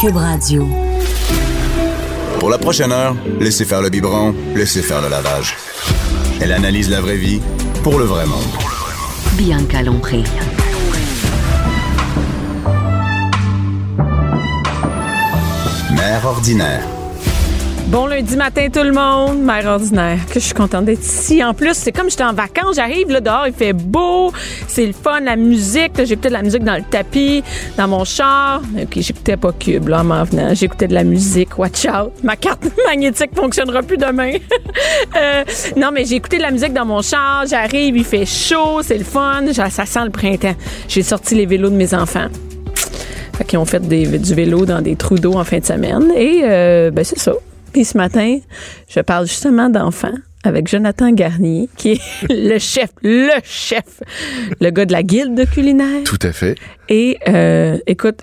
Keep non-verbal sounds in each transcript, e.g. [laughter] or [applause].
Cube Radio. Pour la prochaine heure, laissez faire le biberon, laissez faire le lavage. Elle analyse la vraie vie pour le vrai monde. Bianca Lompré. Mère ordinaire. Bon lundi matin tout le monde, mère ordinaire, que je suis contente d'être ici. En plus, c'est comme j'étais en vacances, j'arrive là dehors, il fait beau, c'est le fun, la musique, j'écoutais de la musique dans le tapis, dans mon char. OK, j'écoutais pas Cube là en m'en venant, j'écoutais de la musique, watch out. Ma carte [laughs] magnétique fonctionnera plus demain. [laughs] Euh, non, mais j'ai écouté de la musique dans mon char, j'arrive, il fait chaud, c'est le fun, ça sent le printemps. J'ai sorti les vélos de mes enfants. Qu'ils ont fait des- du vélo dans des trous d'eau en fin de semaine. Et euh, ben c'est ça. Puis ce matin, je parle justement d'enfants avec Jonathan Garnier, qui est [laughs] le chef, le chef, le gars de la guilde culinaire. Tout à fait. Et euh, écoute,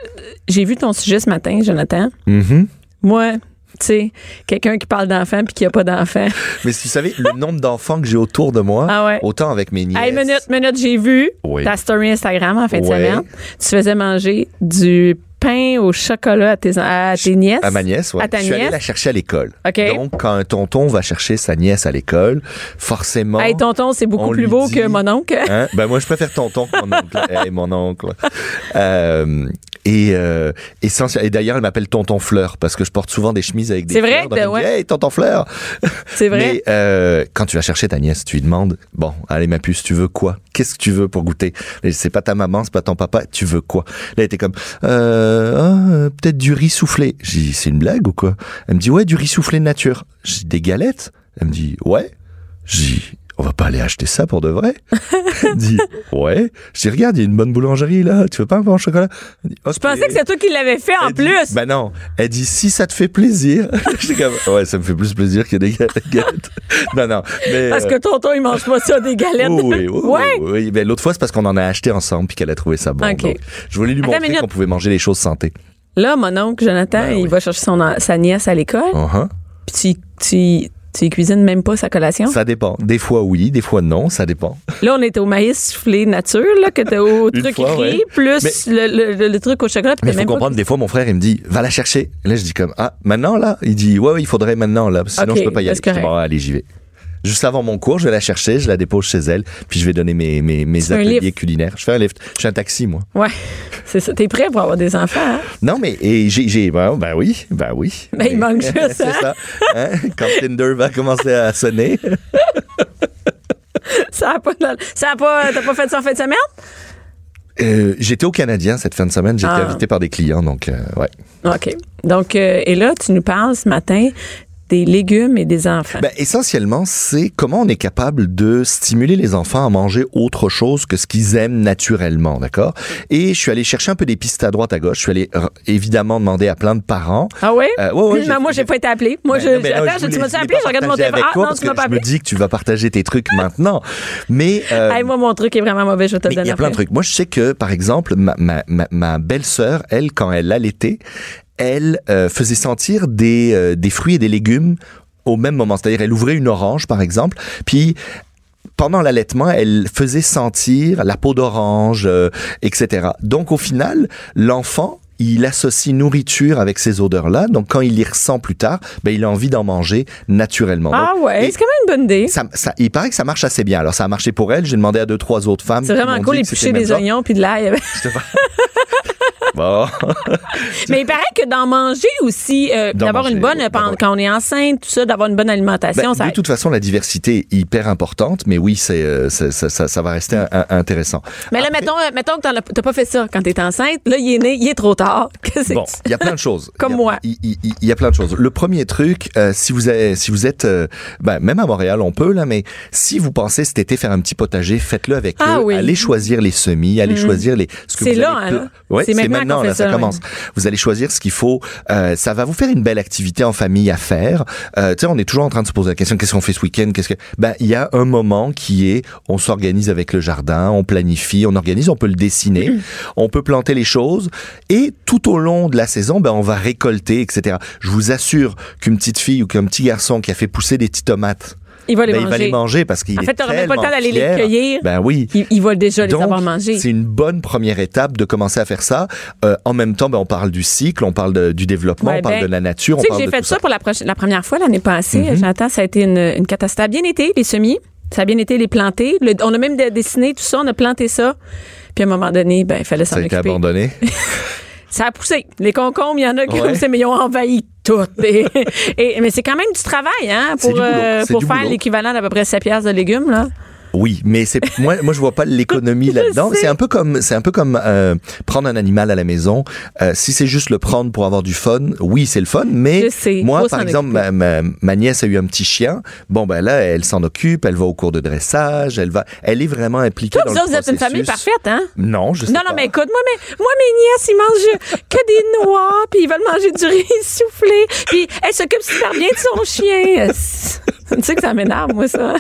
j'ai vu ton sujet ce matin, Jonathan. Mhm. Moi, tu sais, quelqu'un qui parle d'enfants puis qui a pas d'enfants. [laughs] Mais si vous savez, le nombre d'enfants que j'ai autour de moi, Ah ouais. autant avec mes nièces. Hey, minute, minute, j'ai vu Oui. ta story Instagram en fin de semaine. Tu faisais manger du pain au chocolat à tes, à tes nièces? À ma nièce, ouais. À ta Je suis allé nièce? la chercher à l'école. OK. Donc, quand un tonton va chercher sa nièce à l'école, forcément. Hey, tonton, c'est beaucoup plus beau dit- que mon oncle. [laughs] Hein? Ben moi je préfère tonton que mon oncle. [laughs] Hey, mon oncle. Euh, et euh, essentiel- et d'ailleurs elle m'appelle tonton Fleur parce que je porte souvent des chemises avec des C'est vrai, fleurs. Donc, elle me ouais. Hey tonton Fleur. C'est vrai. Mais euh, quand tu vas chercher ta nièce, tu lui demandes bon allez ma puce tu veux quoi? Qu'est-ce que tu veux pour goûter C'est pas ta maman, c'est pas ton papa. Tu veux quoi? Là elle était comme euh, ah, euh, peut-être du riz soufflé. J'ai dit c'est une blague ou quoi? Elle me dit ouais du riz soufflé nature. J'ai des galettes? Elle me dit ouais. J'ai on va pas aller acheter ça pour de vrai. [laughs] Elle dit, ouais. Je dis, regarde, il y a une bonne boulangerie là. Tu veux pas un pain au chocolat? Dit, Je pensais que c'est toi qui l'avais fait en Elle dit, plus. Ben non. Elle dit, si ça te fait plaisir. [laughs] J'étais comme, ouais, ça me fait plus plaisir que des ga- galettes. non, non. Mais, parce euh, que tonton, il mange pas ça, des galettes. oui, oui, oui, ouais. oui, oui. Ben, l'autre fois, c'est parce qu'on en a acheté ensemble puis qu'elle a trouvé ça bon. Ok. Donc, je voulais lui Attends montrer qu'on pouvait manger les choses santé. Là, mon oncle, Jonathan, Ben il oui. va chercher son, sa nièce à l'école. Uh-huh. Puis tu, tu, tu y cuisines même pas sa collation? Ça dépend. Des fois oui, des fois non, ça dépend. Là, on était au maïs soufflé nature, là, que t'as au truc fois, écrit, ouais. plus Mais- le, le- le truc au chocolat. Mais il faut même pas- comprendre, des fois, mon frère, il me dit, va la chercher. Et là, je dis comme, ah, maintenant, là? Il dit, ouais, ouais, il faudrait maintenant, là. Sinon, Ok, je peux pas y aller. c'est correct. Je dis, bon, allez, j'y vais. Juste avant mon cours, je vais la chercher, je la dépose chez elle, puis je vais donner mes, mes, ateliers culinaires. Je fais un lift. Je suis un taxi, moi. Ouais, [laughs] c'est ça. T'es prêt pour avoir des enfants, hein? Non, mais, et j'ai, ben, ben oui, ben oui. Ben, il Mais- manque juste, [laughs] C'est hein? ça. Hein? Quand Tinder va commencer à sonner. [laughs] Ça a pas, ça a pas, t'as pas fait ça en fin de semaine? Euh, j'étais au Canadien cette fin de semaine, j'étais Ah. invité par des clients, donc, euh, ouais. OK. Donc, euh, et là, tu nous parles ce matin des légumes et des enfants. Ben, essentiellement, c'est comment on est capable de stimuler les enfants à manger autre chose que ce qu'ils aiment naturellement, d'accord? Et je suis allé chercher un peu des pistes à droite, à gauche. Je suis allé r- évidemment demander à plein de parents. ah oui? Euh, ouais, ouais, Non, moi, j'ai pas été appelé. Moi, Ben je, non, non, attends, je tu m'as appelé, je regarde mon téléphone. Ah, non, parce tu m'as pas Je me appelé. dis que tu vas partager tes trucs maintenant. Mais, euh, Hey, moi, mon truc est vraiment mauvais, je vais te mais il y a plein de trucs. Moi, je sais que, par exemple, ma, ma, ma, ma belle-sœur, elle, quand elle allaitait, elle euh, faisait sentir des, euh, des fruits et des légumes au même moment. C'est-à-dire, elle ouvrait une orange, par exemple, puis pendant l'allaitement, elle faisait sentir la peau d'orange, euh, etc. Donc, au final, l'enfant, il associe nourriture avec ces odeurs-là. Donc, quand il les ressent plus tard, ben, il a envie d'en manger naturellement. Ah Donc, ouais, c'est quand même une bonne idée. ça, ça- il paraît que ça marche assez bien. Alors, ça a marché pour elle. J'ai demandé à deux, trois autres femmes. C'est vraiment cool, dit que éplucher c'était le des oignons puis de l'ail. [laughs] [laughs] Bon. [laughs] Mais il paraît que d'en manger aussi, euh, d'avoir une bonne, quand on est enceinte, tout ça, d'avoir une bonne alimentation, Ben, ça de toute façon, la diversité est hyper importante, mais oui, c'est euh, ça, ça, ça- ça va rester un- un- intéressant. Mais là, Après- mettons, euh, mettons que t'as pas fait ça quand t'es enceinte. Là, il est né, il est trop tard. [laughs] Qu'est-ce Bon, il y a plein de choses. [laughs] Comme moi. Il, y a plein de choses. Le premier truc, euh, si vous êtes, si vous êtes, euh, ben, même à Montréal, on peut là, mais si vous pensez cet été faire un petit potager, faites-le avec Ah eux. oui. Allez choisir les semis, allez choisir les. C'est là, hein? Ouais, C'est c'est maintenant non, là, ça, ça, commence. Vous allez choisir ce qu'il faut. Euh, ça va vous faire une belle activité en famille à faire. Euh, tu sais, on est toujours en train de se poser la question qu'est-ce qu'on fait ce week-end Qu'est-ce que Ben, il y a un moment qui est on s'organise avec le jardin, on planifie, on organise, on peut le dessiner, [clears throat] on peut planter les choses et tout au long de la saison, ben on va récolter, etc. Je vous assure qu'une petite fille ou qu'un petit garçon qui a fait pousser des petites tomates Il va les ben, il manger. va les manger parce qu'il En fait, t'auras même pas le temps d'aller les cueillir. Ben oui. Il, il va déjà les Donc, avoir mangés. c'est une bonne première étape de commencer à faire ça. Euh, en même temps, ben, on parle du cycle, on parle de- du développement, Ouais, on parle ben, de la nature, Tu on sais que j'ai fait ça, pour la, première fois l'année passée. Mhm. J'entends, ça a été une, une catastrophe. Ça a bien été, les semis. Ça a bien été les planter. Le- on a même de- dessiné tout ça, on a planté ça. Puis à un moment donné, ben, il fallait s'en Ça a été occuper. abandonné. [laughs] Ça a poussé. Les concombres, il y en a qui Ouais. ont poussé, mais ils ont envahi tout. [laughs] Et, et- mais c'est quand même du travail, hein, pour, euh, pour faire l'équivalent d'à peu près 7 piastres de légumes, là. Oui, mais c'est moi, moi je vois pas l'économie [laughs] là-dedans. C'est un peu comme c'est un peu comme euh, prendre un animal à la maison. Euh, si c'est juste le prendre pour avoir du fun, oui c'est le fun. Mais sais, moi par exemple ma, ma, ma nièce a eu un petit chien. Bon ben là elle s'en occupe, elle va au cours de dressage, elle va, elle est vraiment impliquée Toi, dans vous le autres, vous êtes une famille parfaite, hein? Non, je sais Non, pas. non, mais écoute, moi, mes, moi, mes nièces, ils mangent que des noix, puis ils veulent manger du riz [laughs] soufflé, puis elle s'occupe super bien de son chien. [laughs] tu sais que ça m'énerve, moi, ça.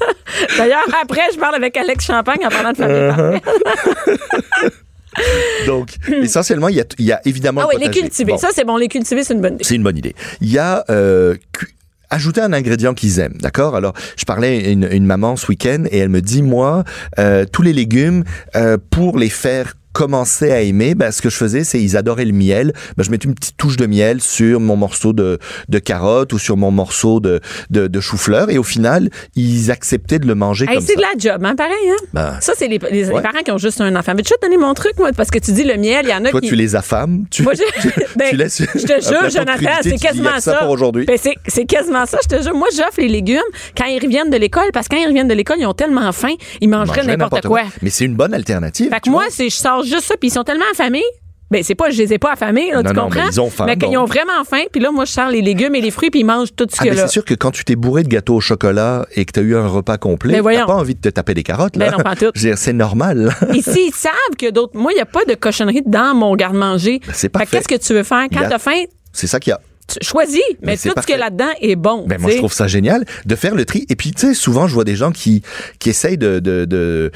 [laughs] D'ailleurs, après, je parle avec Alex Champagne en parlant de famille Uh-huh. [laughs] Donc essentiellement il y a, il y a évidemment Ah oui, les cultiver. Bon. Ça, c'est bon, les cultiver, c'est une bonne idée. C'est une bonne idée. Il y a euh, cu- ajouter un ingrédient qu'ils aiment, d'accord? Alors, je parlais à une, une maman ce week-end et elle me dit, moi, euh, tous les légumes, euh, pour les faire commencer à aimer, ben, ce que je faisais, c'est ils adoraient le miel. Ben, je mettais une petite touche de miel sur mon morceau de, de carotte ou sur mon morceau de, de, de chou-fleur et au final, ils acceptaient de le manger Hey, comme c'est ça. de la job, hein, pareil, hein? Ben, Ça, c'est les, les- Ouais. parents qui ont juste un enfant. Mais tu te donner mon truc, moi, parce que tu dis le miel, il y en a toi, qui. tu les affames, tu, Moi, je, [laughs] [laughs] ben, tu laisses je te jure, Jonathan, c'est quasiment ça. pour aujourd'hui. Ben, c'est, c'est quasiment ça, je te jure. Moi, j'offre les légumes quand ils reviennent de l'école, parce que quand ils reviennent de l'école, ils ont tellement faim, ils mangeraient n'importe quoi. Mais c'est une bonne alternative. Fait que tu moi, c'est, je sors juste ça, puis ils sont tellement affamés. Ben, c'est pas, je les ai pas affamés, là, Non, tu non, comprends? mais ils ont faim, Mais qu'ils donc. ont vraiment faim, puis là, moi, je sors les légumes et les fruits, puis ils mangent tout ce Ah, mais a là. c'est sûr que quand tu t'es bourré de gâteau au chocolat et que tu as eu un repas complet, Ben t'as pas envie de te taper des carottes, là. Ben non, pas tout. [laughs] C'est normal. [laughs] Ici, ils savent que d'autres. Moi, il n'y a pas de cochonnerie dans mon garde-manger. Ben, c'est que parfait. qu'est-ce que tu veux faire? Quand a- t'as faim, c'est ça qu'il y a. choisis. Mais, Mais c'est tout ce qu'il y a parfait. là-dedans est bon. Ben, moi, je trouve ça génial de faire le tri. Et puis, tu sais, souvent, je vois des gens qui, qui essayent de, de, de,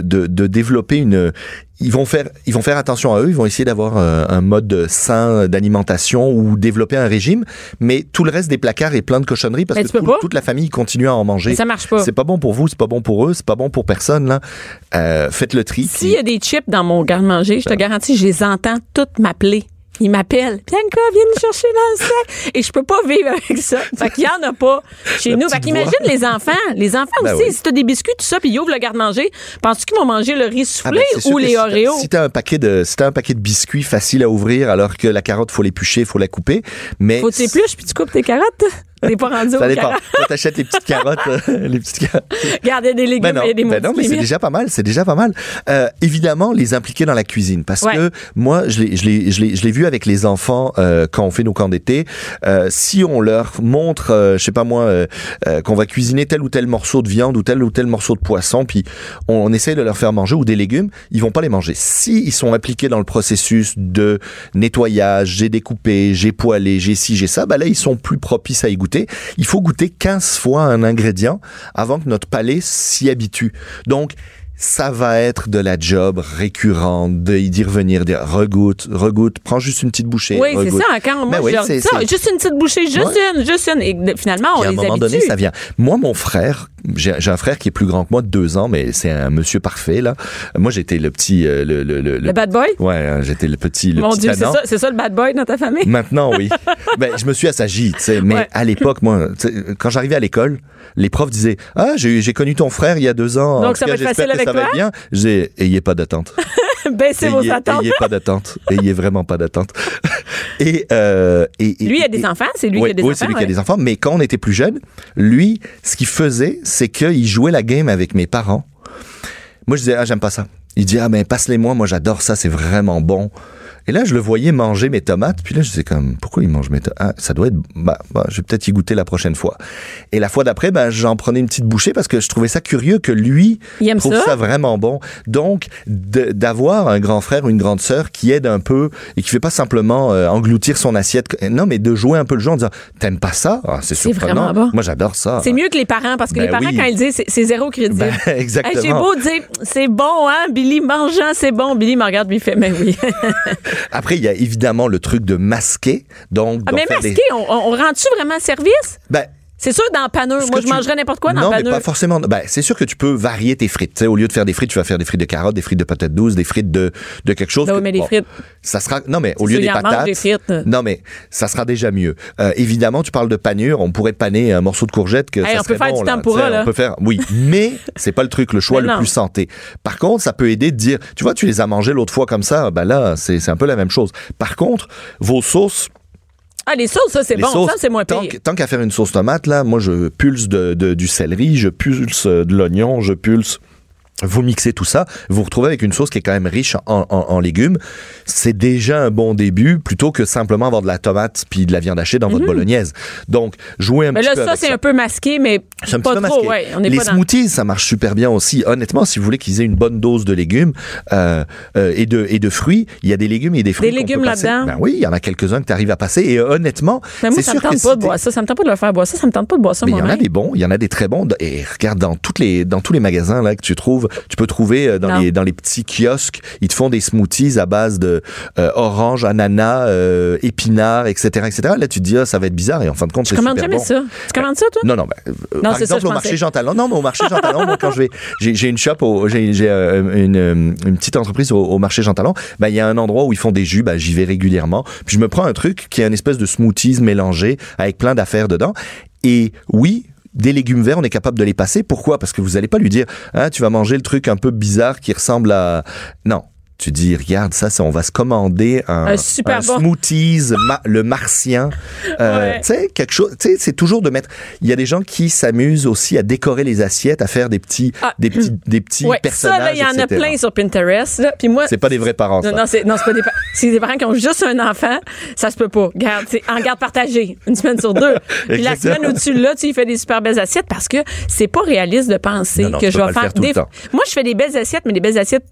de développer une, ils vont faire, ils vont faire attention à eux, ils vont essayer d'avoir euh, un mode sain d'alimentation ou développer un régime, mais tout le reste des placards est plein de cochonneries parce Mais que tout- toute la famille continue à en manger. Mais ça marche pas. C'est pas bon pour vous, c'est pas bon pour eux, c'est pas bon pour personne, là. Euh, faites le tri. S'il puis- y a des chips dans mon garde-manger, Ben. je te garantis, je les entends toutes m'appeler. Ils m'appellent. Bianca, viens nous chercher dans le sac. Et je peux pas vivre avec ça. Fait qu'il y en a pas chez La nous. Fait qu'imagine les enfants. Les enfants Ben aussi, oui. si t'as des biscuits, tout ça, puis ils ouvrent le garde-manger, penses-tu qu'ils vont manger le riz Ah soufflé ben, sûr ou les Oreos? Si t'as un paquet de, si t'as un paquet de biscuits facile à ouvrir, alors que la carotte faut l'éplucher, faut la couper, mais Faut que tu épluches puis tu coupes tes carottes? T'es pas rendu ça dépend. t'achètes les petites carottes, euh, [laughs] les petites carottes. Garder des légumes Ben non, et des ben non, maudits mais c'est déjà pas mal, c'est déjà pas mal. Euh, évidemment, les impliquer dans la cuisine, parce Ouais. que moi, je l'ai, vu avec les enfants euh, quand on fait nos camps d'été. Euh, si on leur montre, euh, je sais pas moi, euh, qu'on va cuisiner tel ou tel morceau de viande ou tel ou tel morceau de poisson, puis on, on essaye de leur faire manger ou des légumes, ils vont pas les manger. Si ils sont impliqués dans le processus de nettoyage, j'ai découpé, j'ai poêlé, j'ai ci, j'ai ça, bah là ils sont plus propices à y goûter. Il faut goûter 15 fois un ingrédient avant que notre palais s'y habitue. Donc ça va être de la job récurrente, d'y revenir, dire regoute, regoute, prends juste une petite bouchée. Oui, c'est ça. Quand moi, Ben oui, je leur c'est- dis ça, c'est- juste une petite bouchée, juste Ouais. une, juste une. Et finalement, on Puis à un les moment donné, ça vient. Moi, mon frère, j'ai un frère qui est plus grand que moi de deux ans, mais c'est un monsieur parfait là. Moi, j'étais le petit, euh, le, le, le, Le bad boy? ouais, euh, j'étais le petit, le Mon petit Dieu, c'est ça, c'est ça le bad boy dans ta famille? Maintenant, oui. [laughs] ben, je me suis assagi, tu sais. Mais Ouais. à l'époque, moi, quand j'arrivais à l'école, les profs disaient Ah, j'ai connu ton frère il y a deux ans. Donc, En ça tout va cas, être facile j'espère que avec ça va être bien. J'ai Ayez pas d'attente. [laughs] Baissez vos attentes. ayez pas d'attente. Ayez vraiment pas d'attente. [laughs] et, euh, et, et- Lui, il a des enfants, c'est lui qui a des oui, enfants. c'est lui qui a des enfants. Mais quand on était plus jeune, lui, ce qu'il faisait, c'est qu'il jouait la game avec mes parents. Moi, je disais, ah, j'aime pas ça. Il dit, ah, ben, passe-les-moi. Moi, j'adore ça. C'est vraiment bon. Et là, je le voyais manger mes tomates. Puis là, je disais comme, pourquoi il mange mes tomates? Ah, ça doit être, bah, bah, je vais peut-être y goûter la prochaine fois. Et la fois d'après, ben, j'en prenais une petite bouchée parce que je trouvais ça curieux que lui Il trouve ça? ça vraiment bon. Donc, d'avoir un grand frère ou une grande sœur qui aide un peu et qui fait pas simplement euh, engloutir son assiette. Non, mais de jouer un peu le jeu en disant, t'aimes pas ça? Ah, c'est surprenant. vraiment bon. Moi, j'adore ça. C'est mieux que les parents parce que Ben les parents, oui. quand ils disent, c'est- zéro crédit. Ben, [laughs] exactement. Hey, J'ai beau dire, c'est bon, hein, Billy, mangeant, c'est bon. Billy me regarde, il fait, mais oui. [laughs] Après, il y a évidemment le truc de masquer. Donc, Ah, mais des- on, on- on rend-tu vraiment service? Ben, C'est sûr, dans. Ce Moi, je tu- mangerais n'importe quoi dans non, paneux. pas forcément. Ben, c'est sûr que tu peux varier tes frites. Tu sais, au lieu de faire des frites, tu vas faire des frites de carottes, des frites de patates douces, des frites de, de quelque chose. Ben oui, que- mais les frites- Ça sera. Non, mais au lieu des patates. des frites. Non, mais ça sera déjà mieux. Euh, évidemment, tu parles de panure. On pourrait paner un morceau de courgette que Hey, ça on peut faire bon, du là. tempura, sais, là. On peut faire. Oui, [laughs] mais c'est pas le truc, le choix le non. plus santé. Par contre, ça peut aider de dire. Tu vois, tu les as mangés l'autre fois comme ça. Ben là, c'est un peu la même chose. Par contre, vos sauces. Ah, les sauces, ça, c'est bon. sauces, Ça, c'est moins pire. Tant qu'à faire une sauce tomate, là, moi, je pulse de, de- du céleri, je pulse euh, de l'oignon, je pulse. Vous mixez tout ça, vous vous retrouvez avec une sauce qui est quand même riche en, en- en légumes. C'est déjà un bon début, plutôt que simplement avoir de la tomate puis de la viande hachée dans votre bolognaise. Donc, jouez un Mhm. Mais petit là, peu ça, c'est un peu masqué, mais pas petit peu trop. masqué. Ouais, on n'est les pas dans... smoothies, ça marche super bien aussi. Honnêtement, si vous voulez qu'ils aient une bonne dose de légumes euh, euh, et, de, et de fruits, il y a des légumes et des fruits. Des légumes là-dedans? Ben oui, il y en a quelques-uns que tu arrives à passer. Et euh, honnêtement, Mais moi, ça me sûr tente pas de boire ça. Ça me tente pas de le faire boire ça. Ça me tente pas de boire ça, mais il y en a des bons, il y en a des très bons. Et regarde, dans, toutes les, dans tous les magasins là, que tu trouves, tu peux trouver euh, dans Non. les, dans les petits kiosques, ils te font des smoothies à base de euh, orange, ananas, euh, épinards, etc., etc. Là, tu te dis, ah, ça va être bizarre. Et en fin de compte, c'est super jamais bon. ça? Tu commandes ça, toi? Non, non, ben, euh, Non, par ça, exemple, je au marché Jean Talon. Non, mais au marché Jean Talon, moi, quand je vais, j'ai une shop, j'ai une, une petite entreprise au, au marché Jean Talon. Ben, il y a un endroit où ils font des jus, ben, j'y vais régulièrement. Puis je me prends un truc qui est une espèce de smoothies mélangé avec plein d'affaires dedans. Et oui, des légumes verts, on est capable de les passer. Pourquoi? Parce que vous allez pas lui dire, hein, tu vas manger le truc un peu bizarre qui ressemble à, non. Tu dis, regarde, ça, on va se commander un, Un super bon. smoothies, ma- le martien. [laughs] Euh, Ouais. Tu sais, quelque chose, tu sais, c'est toujours de mettre. Il y a des gens qui s'amusent aussi à décorer les assiettes, à faire des petits, Ah. des petits, des petits Ouais, personnages. il y en a plein sur Pinterest. Là. Puis moi, C'est pas des vrais parents, ça. Non, non, c'est, non, c'est pas des, c'est des parents qui ont juste un enfant. Ça se peut pas. Garde, c'est en garde partagée. Une semaine sur deux. [laughs] Puis la semaine au-dessus, là, tu sais, il fait des super belles assiettes parce que c'est pas réaliste de penser Non, non, que tu je vais faire, des. Moi, je fais des belles assiettes, mais des belles assiettes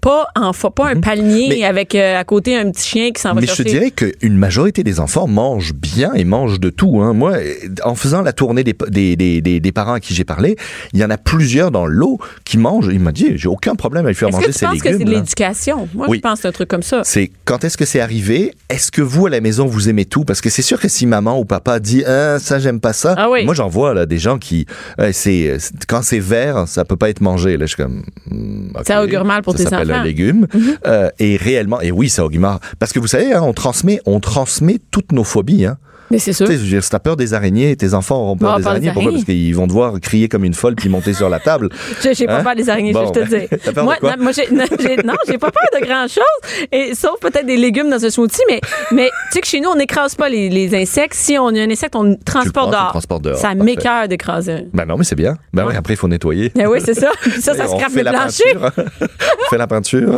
pas en fa- pas un palmier Mhm. Mais- avec euh, à côté un petit chien qui s'en va Mais je te chercher. dirais qu'une majorité des enfants mangent bien et mangent de tout. Hein. Moi, euh, en faisant la tournée des, des, des, des, parents à qui j'ai parlé, il y en a plusieurs dans l'eau qui mangent. Il m'a dit, j'ai aucun problème à lui faire Est-ce manger que tu ses penses que c'est légumes. de l'éducation? Moi, Oui. je pense un truc comme ça. C'est quand est-ce que c'est arrivé? Est-ce que vous à la maison vous aimez tout? Parce que c'est sûr que si maman ou papa dit ah, ça j'aime pas ça, Ah oui. moi j'en vois là des gens qui euh, c'est quand c'est vert ça peut pas être mangé là je suis comme hmm. Ça augure mal pour Ça tes enfants. Mm-hmm. un légume Euh, et réellement et oui ça mal parce que vous savez hein, on transmet on transmet toutes nos phobies hein. Mais c'est sûr. Si t'as peur des araignées, tes enfants auront peur des araignées. Pourquoi? Parce qu'ils vont devoir crier comme une folle puis monter sur la table. [laughs] J'ai j'ai pas Hein? peur des araignées, Bon, je te ben, [laughs] de moi, non, moi, j'ai, non, j'ai, pas peur de grand chose, et sauf peut-être des légumes dans un smoothie, mais, mais tu sais que chez nous, on n'écrase pas les, les insectes. Si on a un insecte, on le transporte le dehors. Ça m'écœure d'écraser un. Ben non, mais c'est bien. Ben oui, après il faut nettoyer. Ben oui, c'est ça. Puis [laughs] ça, ça on scrape fait le la plancher. peinture. on fait la peinture.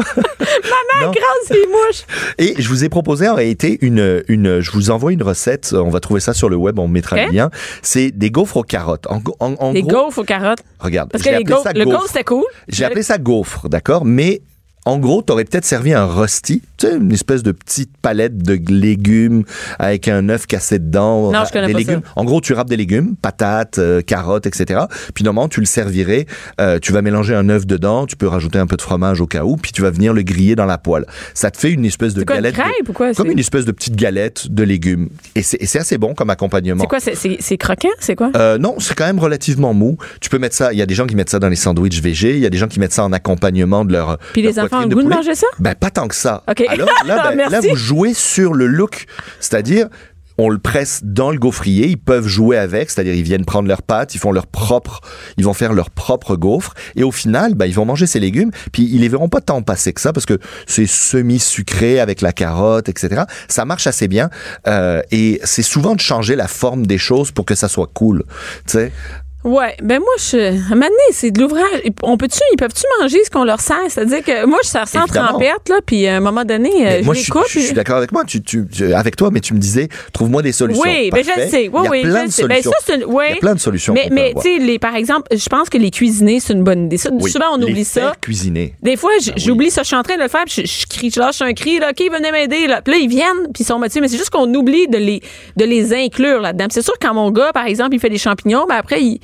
Non. Écrase les mouches. Et je vous ai proposé en réalité une, une, je vous envoie une recette. On va trouver ça sur le web, on mettra le lien. C'est des gaufres aux carottes. En, en- gros, gaufres aux carottes? regarde, Parce que j'ai les appelé gaufres, ça le gaufre. c'était cool. J'ai appelé ça gaufre, d'accord, mais en gros, t'aurais peut-être servi un rusty, tu sais, une espèce de petite palette de légumes avec un œuf cassé dedans. Non, je connais des pas légumes. En gros, tu râpes des légumes, patates, euh, carottes, etc. Puis normalement, tu le servirais. euh, tu vas mélanger un œuf dedans. Tu peux rajouter un peu de fromage au cas où. Puis tu vas venir le griller dans la poêle. Ça te fait une espèce de une galette. de- crêpe ou quoi, Comme une espèce de petite galette de légumes. Et c'est assez bon comme accompagnement. C'est quoi? C'est, croquant? C'est quoi? Euh, non, c'est quand même relativement mou. Tu peux mettre ça. Il y a des gens qui mettent ça dans les sandwichs végé. Il y a des gens qui mettent ça en accompagnement de leur. Puis leur les enfants ont le goût de manger ça? Ben pas tant que ça. Alors là, [laughs] ben, là, vous jouez sur le look, c'est-à-dire. On le presse dans le gaufrier, ils peuvent jouer avec, c'est-à-dire ils viennent prendre leurs pâtes, ils font leur propre, ils vont faire leur propre gaufre, et au final, ben, ils vont manger ces légumes, puis ils les verront pas tant passer que ça, parce que c'est semi-sucré avec la carotte, etc. Ça marche assez bien, euh, et c'est souvent de changer la forme des choses pour que ça soit cool, tu sais. Ouais, ben moi, je, à un moment donné, c'est de l'ouvrage. On peut-tu, ils peuvent-tu manger ce qu'on leur sert? C'est-à-dire que moi, je sers ça en trempette, là, puis à un moment donné, euh, Mais je moi, les je, suis- coupe. je suis d'accord avec moi, tu, tu, avec toi, mais tu me disais, trouve-moi des solutions. Oui, ben je le Parfait. sais. Oui, Il y a oui, plein je de sais. Ben, solutions. ça, c'est une- ouais. Il y a plein de solutions. Mais, mais tu sais, les- par exemple, je pense que les cuisiner, c'est une bonne idée. Ça, Oui. Souvent, on Les oublie ça. cuisiner. Des fois, j- j'oublie ça, je suis en train de le faire, puis je, je crie, je lâche un cri, là, OK, venez m'aider, là. Puis là, ils viennent, puis ils sont motivés, mais c'est juste qu'on oublie de les, de les inclure là-dedans. C'est sûr, que quand mon gars, par exemple, il fait des champignons, ben après, il,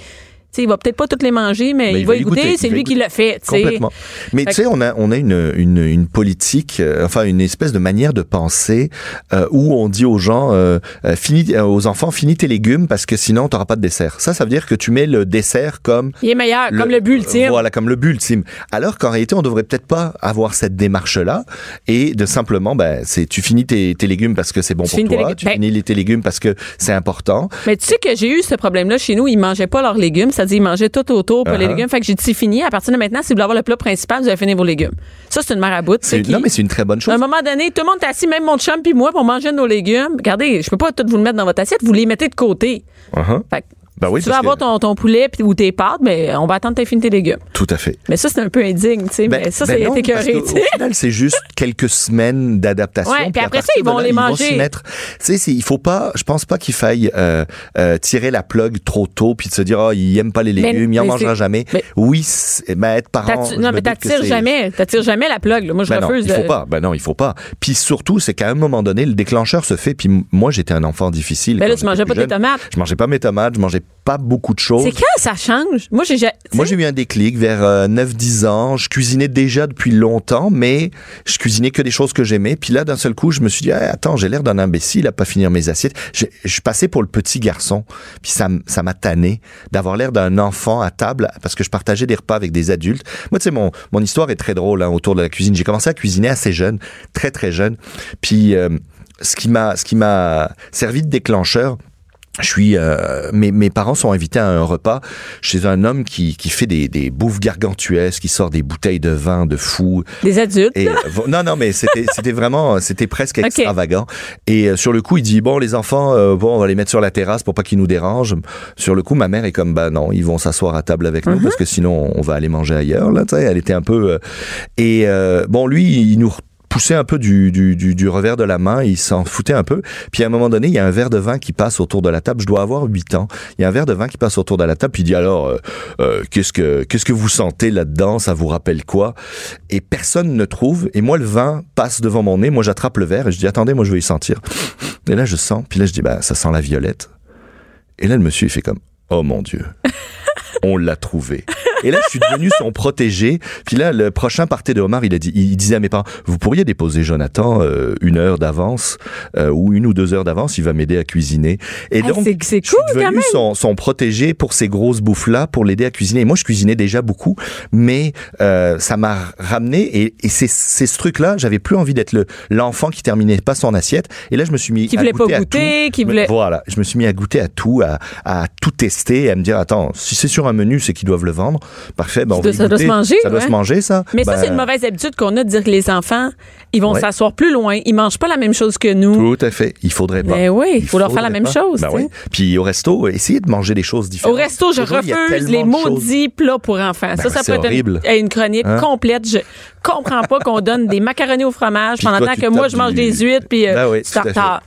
tu sais, il va peut-être pas toutes les manger, mais, Mais il va y goûter, c'est lui qui l'a fait, tu sais. Complètement. Mais tu sais, on a, on a une, une, une politique, euh, enfin une espèce de manière de penser euh, où on dit aux gens, euh, euh, finis, euh, aux enfants, finis tes légumes parce que sinon t'auras pas de dessert. Ça, ça veut dire que tu mets le dessert comme Il est meilleur, comme le but ultime. Voilà, comme le but ultime. Alors qu'en réalité, on devrait peut-être pas avoir cette démarche-là et de simplement, ben, c'est tu finis tes, tes légumes parce que c'est bon Tu pour tes toi, tu Ben- finis tes légumes parce que c'est important. Mais tu sais que j'ai eu ce problème-là chez nous. Ils mangeaient pas leurs légumes. C'est-à-dire, ils mangeaient tout autour, pas les Uh-huh. légumes. Fait que j'ai dit, c'est fini. À partir de maintenant, si vous voulez avoir le plat principal, vous allez finir vos légumes. Ça, c'est une qui- Non, mais c'est une très bonne À chose. un moment donné, tout le monde est assis, même mon chum puis moi, pour manger nos légumes. Regardez, je peux pas tout vous le mettre dans votre assiette. Vous les mettez de côté. Uh-huh. Fait que Ben oui, tu vas avoir que- ton, ton poulet puis, ou tes pâtes, mais on va attendre que tu fini tes légumes. Tout à fait. Mais ça, c'est un peu indigne, tu sais. mais ça, ben c'est écœuré, qu'au- tu sais. Au final, c'est juste [laughs] quelques semaines d'adaptation. Ouais, puis après ça, ils vont là, les manger. s'y mettre. Tu sais, il faut pas, je pense pas qu'il faille euh, euh, tirer la plug trop tôt puis de se dire, oh, il aime pas les Mais- légumes, il en mais mangera jamais. mais- oui, ben, être parent. Non, mais t'attires jamais. T'attires jamais la plug. là. Moi, je Ben non, refuse il faut pas. Ben non, il faut pas. Puis surtout, c'est qu'à un moment donné, le déclencheur se fait. Puis moi, j'étais un enfant difficile. Ben là, tu mangeais pas tes tomates. Je mangeais pas mes tomates, je mangeais pas beaucoup de choses. C'est quand ça change? Moi, j'ai. Moi, eu un déclic vers euh, 9-10 ans. Je cuisinais déjà depuis longtemps, mais je cuisinais que des choses que j'aimais. Puis là, d'un seul coup, je me suis dit, Ah, attends, j'ai l'air d'un imbécile à pas finir mes assiettes. Je, je passais pour le petit garçon. Puis ça, m'a tanné d'avoir l'air d'un enfant à table parce que je partageais des repas avec des adultes. Moi, tu sais, mon, mon histoire est très drôle hein, autour de la cuisine. J'ai commencé à cuisiner assez jeune, très, très jeune. Puis euh, ce qui m'a ce qui m'a servi de déclencheur, je suis, euh, mes, mes parents sont invités à un repas chez un homme qui, qui fait des, des bouffes gargantuesques, qui sort des bouteilles de vin de fou. Des adultes. Et euh, non, non, mais c'était, [laughs] c'était vraiment, c'était presque extravagant. Et euh, sur le coup, il dit bon, les enfants, euh, bon, on va les mettre sur la terrasse pour pas qu'ils nous dérangent. Sur le coup, ma mère est comme bah non, ils vont s'asseoir à table avec nous parce que sinon on va aller manger ailleurs. Là, elle était un peu. euh, et euh, bon, lui, il nous poussait un peu du, du, du, du revers de la main, il s'en foutait un peu. Puis à un moment donné, il y a un verre de vin qui passe autour de la table. Je dois avoir 8 ans. Il y a un verre de vin qui passe autour de la table. Puis il dit alors, euh, euh, qu'est-ce que qu'est-ce que vous sentez là-dedans? Ça vous rappelle quoi? Et personne ne trouve. Et moi, le vin passe devant mon nez. Moi, j'attrape le verre et je dis attendez, moi, je vais y sentir. Et là, je sens. Puis là, je dis bah ça sent la violette. Et là, le monsieur, il fait comme oh mon dieu. [laughs] On l'a trouvé. Et là, je suis devenu son protégé. Puis là, le prochain partait de Omar, il a dit, il disait à mes parents, vous pourriez déposer Jonathan euh, une heure d'avance euh, ou une ou deux heures d'avance, il va m'aider à cuisiner. Et Hey, donc, c'est- c'est je suis cool, devenu son, son protégé pour ces grosses bouffes-là, pour l'aider à cuisiner. Et moi, je cuisinais déjà beaucoup, mais euh, ça m'a ramené. Et, et c'est c'est ce truc-là, j'avais plus envie d'être le l'enfant qui terminait pas son assiette. Et là, je me suis mis Qui à voulait pas goûter à goûter, tout. qui voulait- Voilà, je me suis mis à goûter à tout, à, à tout tester, à me dire attends, si c'est sur un menu, c'est qu'ils doivent le vendre. Parfait, ben on Ça doit- ça doit goûter. se manger, Ça doit ouais. se manger, ça. Mais ça, Ben, c'est une mauvaise habitude qu'on a de dire que les enfants, ils vont Ouais. s'asseoir plus loin. Ils mangent pas la même chose que nous. Tout à fait. Il faudrait pas. Ben oui, il faut leur faire la même chose, Ben oui. Puis au resto, essayez de manger des choses Au différentes. resto, je refuse les maudits plats pour enfants. ça, ça peut être horrible. une, une chronique Hein? complète. Je comprends pas qu'on donne des macaronis au fromage pendant toi, que moi, je mange des huîtres puis euh, Ben oui. Ça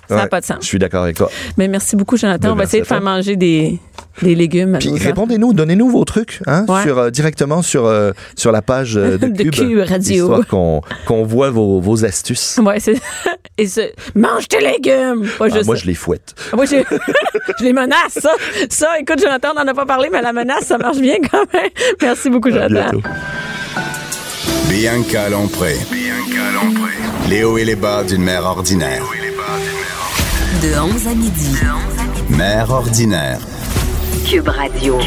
n'a pas de sens. Je suis d'accord avec toi. Mais merci beaucoup, Jonathan. On va essayer de faire manger des, des légumes Puis répondez-nous, donnez-nous vos trucs, hein, Ouais. sur, euh, directement sur, euh, sur la page euh, [laughs] de, De Cube, Cube Radio. Histoire qu'on qu'on voit vos, vos astuces. Ouais, c'est. [laughs] Et ce, mange tes légumes! Pas Ah, juste moi, je les fouette. Moi, [laughs] je les menace, ça. Ça, écoute, Jonathan, on n'en a pas parlé, mais la menace, ça marche bien quand même. Merci beaucoup, À Jonathan. bientôt. Bianca Lompré. Les hauts et les bas d'une mère ordinaire. De 11 à midi. Mère ordinaire. Cube Radio.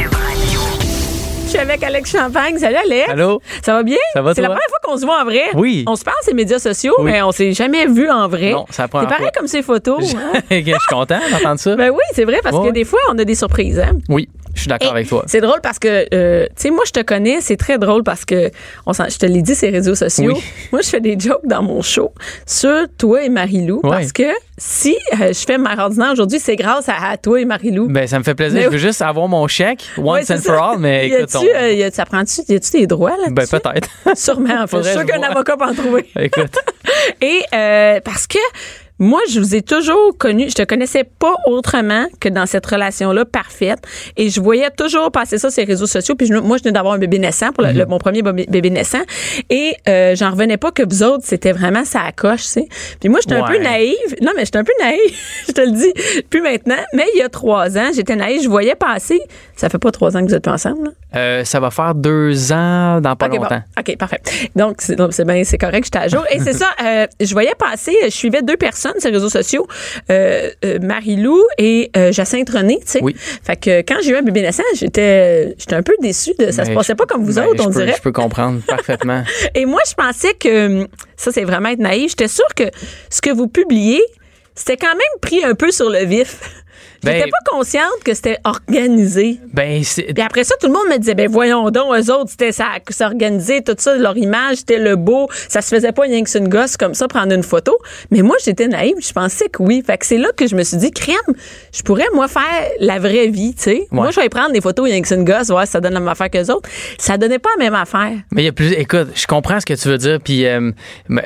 Je suis avec Alex Champagne. Salut, Alex. Allô? Ça va bien? Ça va, C'est la première fois qu'on se voit en vrai. Oui. On se parle sur les médias sociaux, Oui. mais on s'est jamais vu en vrai. Non, c'est la C'est pareil fois. comme ces photos. hein? [laughs] Je suis content d'entendre ça. Ben oui, c'est vrai, parce que des fois, on a des surprises. Hein? Oui. Je suis d'accord avec toi. C'est drôle parce que, euh, tu sais, moi, je te connais, c'est très drôle parce que, on je te l'ai dit, ces réseaux sociaux. Oui. Moi, je fais des jokes dans mon show sur toi et Marie-Lou parce que si euh, je fais ma ordinaire aujourd'hui, c'est grâce à, à toi et Marie-Lou. Ben, ça me fait plaisir. Mais Je veux oui. juste avoir mon chèque, once and for all, mais écoute, on- euh, y a- ça prend-tu, y a-tu des droits là ben, peut-être. Sûrement, en fait. Je suis je qu'un avocat peut en trouver. écoute. [laughs] Et euh, parce que moi, je vous ai toujours connu, je te connaissais pas autrement que dans cette relation-là parfaite. Et je voyais toujours passer ça sur les réseaux sociaux. Puis je- moi, je venais d'avoir un bébé naissant, pour le- Mhm. le- mon premier bébé naissant. Et euh, j'en revenais pas que vous autres, c'était vraiment ça à coche, tu sais. Puis moi, j'étais un peu naïve. Non, mais j'étais un peu naïve, [laughs] je te le dis. Plus maintenant. Mais il y a trois ans, j'étais naïve. Je voyais passer. Ça fait pas trois ans que vous êtes plus ensemble, là? Euh, ça va faire deux ans dans pas OK, bon. longtemps. OK, parfait. Donc, c'est bien, c'est correct, j'étais à jour. Et c'est [laughs] ça, euh, je voyais passer, je suivais deux personnes sur les réseaux sociaux, euh, Marie-Lou et Jacinthe René, tu sais. Oui. Fait que quand j'ai eu un bébé naissant, j'étais j'étais un peu déçue. De, ça se Ben, passait je- pas comme vous autres, on peux- dirait. Je peux comprendre parfaitement. [laughs] Et moi, je pensais que, hum, ça c'est vraiment être naïf, j'étais sûre que ce que vous publiez, c'était quand même pris un peu sur le vif. J'étais Ben- pas consciente que c'était organisé. Ben, c'est- Puis après ça, tout le monde me disait, ben voyons donc, eux autres, c'était ça, s'organiser, tout ça, leur image, c'était le beau. Ça se faisait pas rien que une gosse comme ça, prendre une photo. Mais moi, j'étais naïve, je pensais que oui. Fait que c'est là que je me suis dit, crème, je pourrais, moi, faire la vraie vie, tu sais. Moi, je vais prendre des photos rien que une gosse, voir si ça donne la même affaire que les autres. Ça donnait pas la même affaire. Mais il y a plus. Écoute, je comprends ce que tu veux dire, puis euh,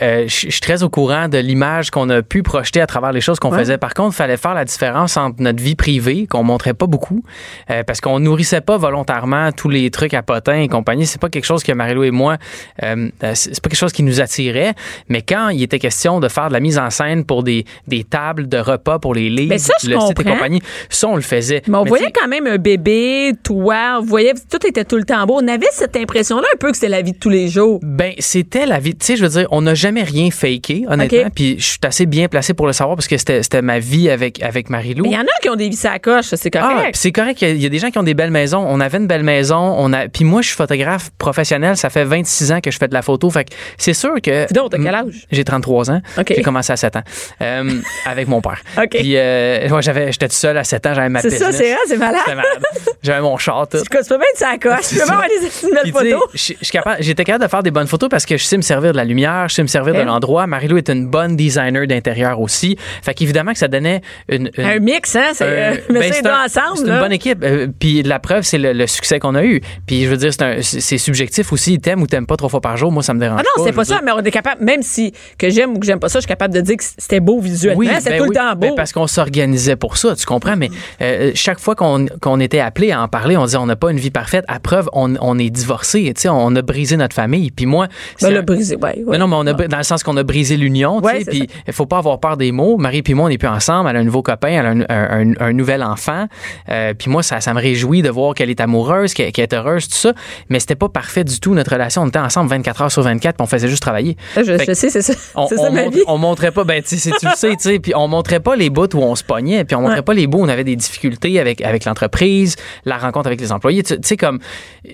euh, je je suis très au courant de l'image qu'on a pu projeter à travers les choses qu'on Ouais. faisait. Par contre, il fallait faire la différence entre notre vie privée, qu'on montrait pas beaucoup, euh, parce qu'on nourrissait pas volontairement tous les trucs à potins et compagnie. C'est pas quelque chose que Marilou et moi, euh, euh, c'est pas quelque chose qui nous attirait. Mais quand il était question de faire de la mise en scène pour des, des tables de repas pour les livres, ça, le site et compagnie, ça on le faisait. Mais on Mais voyait quand même un bébé, toi, on voyait, tout était tout le temps beau. On avait cette impression-là un peu que c'était la vie de tous les jours. Ben, c'était la vie. Tu sais, je veux dire, on n'a jamais rien faké, honnêtement. Puis je suis assez bien placé pour le savoir parce que c'était ma vie avec, avec Marie-Lou. Mais il y en a qui ont des vies à coche, c'est Ah, correct. puis c'est correct. Il y y, a des gens qui ont des belles maisons. On avait une belle maison. On a. Puis moi, je suis photographe professionnel. Ça fait 26 ans que je fais de la photo. Fait que c'est sûr que. Donc, t'as quel âge? J'ai 33 ans. OK. J'ai commencé à 7 ans euh, avec mon père. [laughs] Puis euh, moi, j'avais, j'étais tout seul à 7 ans. J'avais ma C'est ça, c'est vrai, c'est malade. Malade. J'avais mon char tout. Tu peux bien être ça à coche. Tu peux [laughs] pas avoir des belles photos. J'étais capable de faire des bonnes photos parce que je sais me servir de la lumière, je sais me servir de Ok. l'endroit. Marilou est une bonne designer d'intérieur aussi. Fait qu'évidemment que ça donnait une. une- Un mix, hein? C'est, euh, ben, c'est c'est deux un- ensemble. C'est une bonne équipe. Euh, puis la preuve, c'est le, le succès qu'on a eu. Puis je veux dire, c'est subjectif aussi. T'aimes ou t'aimes pas trois fois par jour, moi, ça me dérange Ah non, c'est pas veux ça, mais on est capable, même si que j'aime ou que j'aime pas ça, je suis capable de dire que c'était beau visuellement. c'est ben tout oui, le temps beau. ben parce qu'on s'organisait pour ça, tu comprends? Mais euh, chaque fois qu'on était appelé à en parler, on disait on n'a pas une vie parfaite. À preuve, on, on est divorcé. Tu sais, on a brisé notre famille. Puis moi, Ben, le un- brisé, ouais. non, mais on a, dans le sens qu'on a brisé l'union, puis il faut pas avoir peur des mots. Marie puis moi, on n'est plus ensemble. Elle a un nouveau copain, elle a un, un- un- un nouvel enfant. Euh, puis moi, ça, ça me réjouit de voir qu'elle est amoureuse, qu'elle est heureuse, tout ça. Mais c'était pas parfait du tout, notre relation. On était ensemble 24 heures sur 24, puis on faisait juste travailler. Je, je sais, c'est ça. On, ma montre- vie. on montrait pas, ben, tu sais, tu le sais, tu sais, puis on montrait pas les bouts où on se pognait, puis on montrait Ouais. pas les bouts où on avait des difficultés avec, avec l'entreprise, la rencontre avec les employés. Tu sais, comme,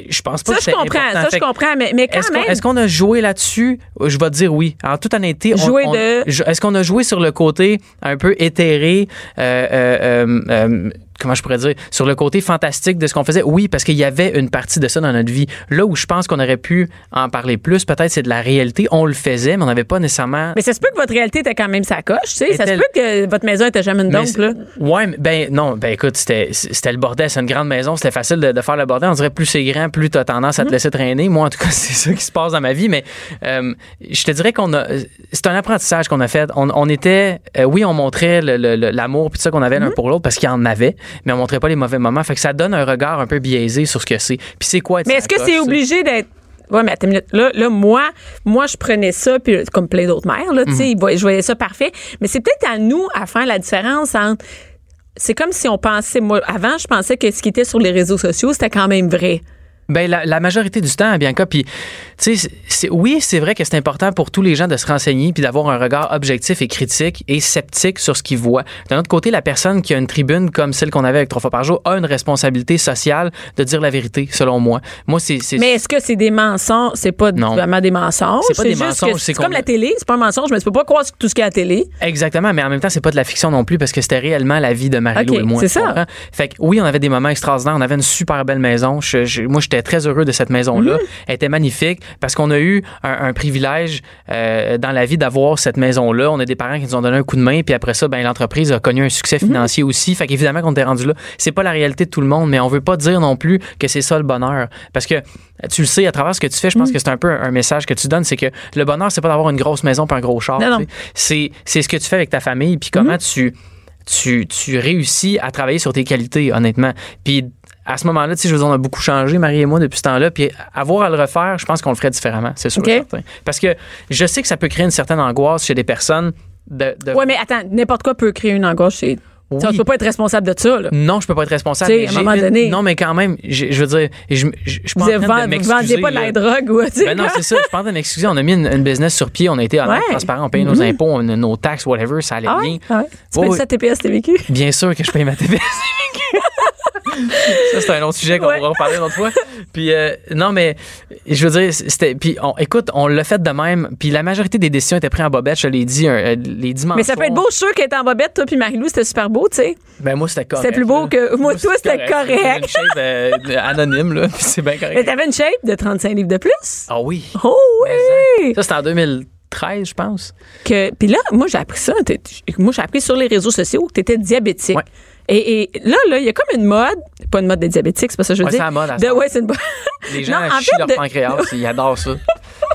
je pense pas Ça, que je comprends. important. Ça, Fait je comprends. Mais, mais quand qu'on, même. est-ce qu'on a joué là-dessus? Je vais te dire oui. En toute honnêteté, on- de- est-ce qu'on a joué sur le côté un peu éthéré, euh, euh, euh, euh, comment je pourrais dire, sur le côté fantastique de ce qu'on faisait? Oui, parce qu'il y avait une partie de ça dans notre vie. Là où je pense qu'on aurait pu en parler plus, peut-être c'est de la réalité. On le faisait, mais on n'avait pas nécessairement... Mais ça se peut que votre réalité était quand même sa coche, tu sais. Ça se peut que votre maison était jamais une Mais dompe, là. Ouais, ben non, ben écoute, c'était le bordel, c'est une grande maison, c'était facile de, de faire le bordel. On dirait plus c'est grand, plus tu as tendance Mhm. à te laisser traîner. Moi, en tout cas, [laughs] c'est ça qui se passe dans ma vie. Mais euh, je te dirais qu'on a, c'est un apprentissage qu'on a fait. On, on était, euh, oui, on montrait l'amour puis tout ça qu'on avait l'un Mhm. pour l'autre parce qu'il y en avait, mais on montrait pas les mauvais moments. Fait que ça donne un regard un peu biaisé sur ce que c'est. Puis c'est quoi être Mais est-ce que c'est obligé d'être. Ouais, mais attends une minute. Là, là, moi, moi, je prenais ça, puis comme plein d'autres mères, là, tu Mhm. sais, je voyais ça parfait. Mais c'est peut-être à nous à faire la différence entre. C'est comme si on pensait. Moi, avant, je pensais que ce qui était sur les réseaux sociaux, c'était quand même vrai. Ben, la, la majorité du temps, Bianca, puis, tu sais, oui, c'est vrai que c'est important pour tous les gens de se renseigner puis d'avoir un regard objectif et critique et sceptique sur ce qu'ils voient. D'un autre côté, la personne qui a une tribune comme celle qu'on avait avec trois fois par jour a une responsabilité sociale de dire la vérité, selon moi. Moi, c'est. Mais est-ce que c'est des mensonges? C'est pas Non. vraiment des mensonges. C'est pas des mensonges, C'est comme la télé, c'est pas un mensonge, mais tu peux pas croire tout ce qu'il y a à la télé. Exactement, mais en même temps, c'est pas de la fiction non plus parce que c'était réellement la vie de Marie-Lou Ok, et moi. c'est ça. Fait que oui, on avait des moments extraordinaires. On avait une super belle maison. Je- je- moi, j'étais très heureux de cette maison-là. Mhm. Elle était magnifique parce qu'on a eu un, un privilège euh, dans la vie d'avoir cette maison-là. On a des parents qui nous ont donné un coup de main, puis après ça, ben, l'entreprise a connu un succès Mhm. financier aussi. Fait qu'évidemment qu'on était rendu là. C'est pas la réalité de tout le monde, mais on veut pas dire non plus que c'est ça le bonheur. Parce que tu le sais, à travers ce que tu fais, je Mhm. pense que c'est un peu un, message que tu donnes, c'est que le bonheur, c'est pas d'avoir une grosse maison puis un gros char. Non, non. tu sais. C'est, c'est ce que tu fais avec ta famille, puis comment tu, tu, tu réussis à travailler sur tes qualités, honnêtement. Puis à ce moment-là, tu sais, je veux dire, on a beaucoup changé, Marie et moi, depuis ce temps-là. Puis avoir à le refaire, je pense qu'on le ferait différemment, c'est sûr. Certain. Parce que je sais que ça peut créer une certaine angoisse chez des personnes de. de- Ouais, mais attends, n'importe quoi peut créer une angoisse. chez- Oui. Tu peux pas être responsable de ça, là. Non, je peux pas être responsable. Mais à un moment donné- Non, mais quand même, je veux dire, je, je, je, pas Vous de vendiez pas la drogue ou, Ben non, c'est ça. Je train de m'excuser. On a mis une, une business sur pied. On a été honnête, Ouais. transparent. On paye nos impôts, on a nos taxes, whatever. Ça allait Ah bien. Ah ouais? Tu Ouais, payes ça TPS TVQ? Bien sûr que je paye ma TPS. [laughs] ça, c'est un autre sujet qu'on Ouais. pourra reparler une autre fois. Puis, euh, non, mais je veux dire, c'était. Puis, on, écoute, on l'a fait de même. Puis, la majorité des décisions étaient prises en bobette. Je l'ai dit, euh, les dimanches. Mais ça peut être beau, je suis sûr était en bobette, toi puis Marie-Lou, c'était super beau, tu sais. Ben, moi, c'était correct. C'était plus beau là. que- moi, toi, c'était correct. J'avais une shape euh, anonyme, là. [laughs] Puis, c'est bien Mais correct. t'avais une shape de 35 livres de plus? Ah oui. Oh oui! Ça, c'était en 2013, je pense. Que, puis là, moi, j'ai appris ça. Moi, j'ai appris sur les réseaux sociaux que tu étais diabétique. Ouais. Et, et là, là, il y a comme une mode, pas une mode de diabétique, c'est pas ça que je veux Ouais, dire. c'est la mode, à de, ouais, c'est une mode. [laughs] Les gens Non, en fait, leur de- pancréas. Ils adorent ça.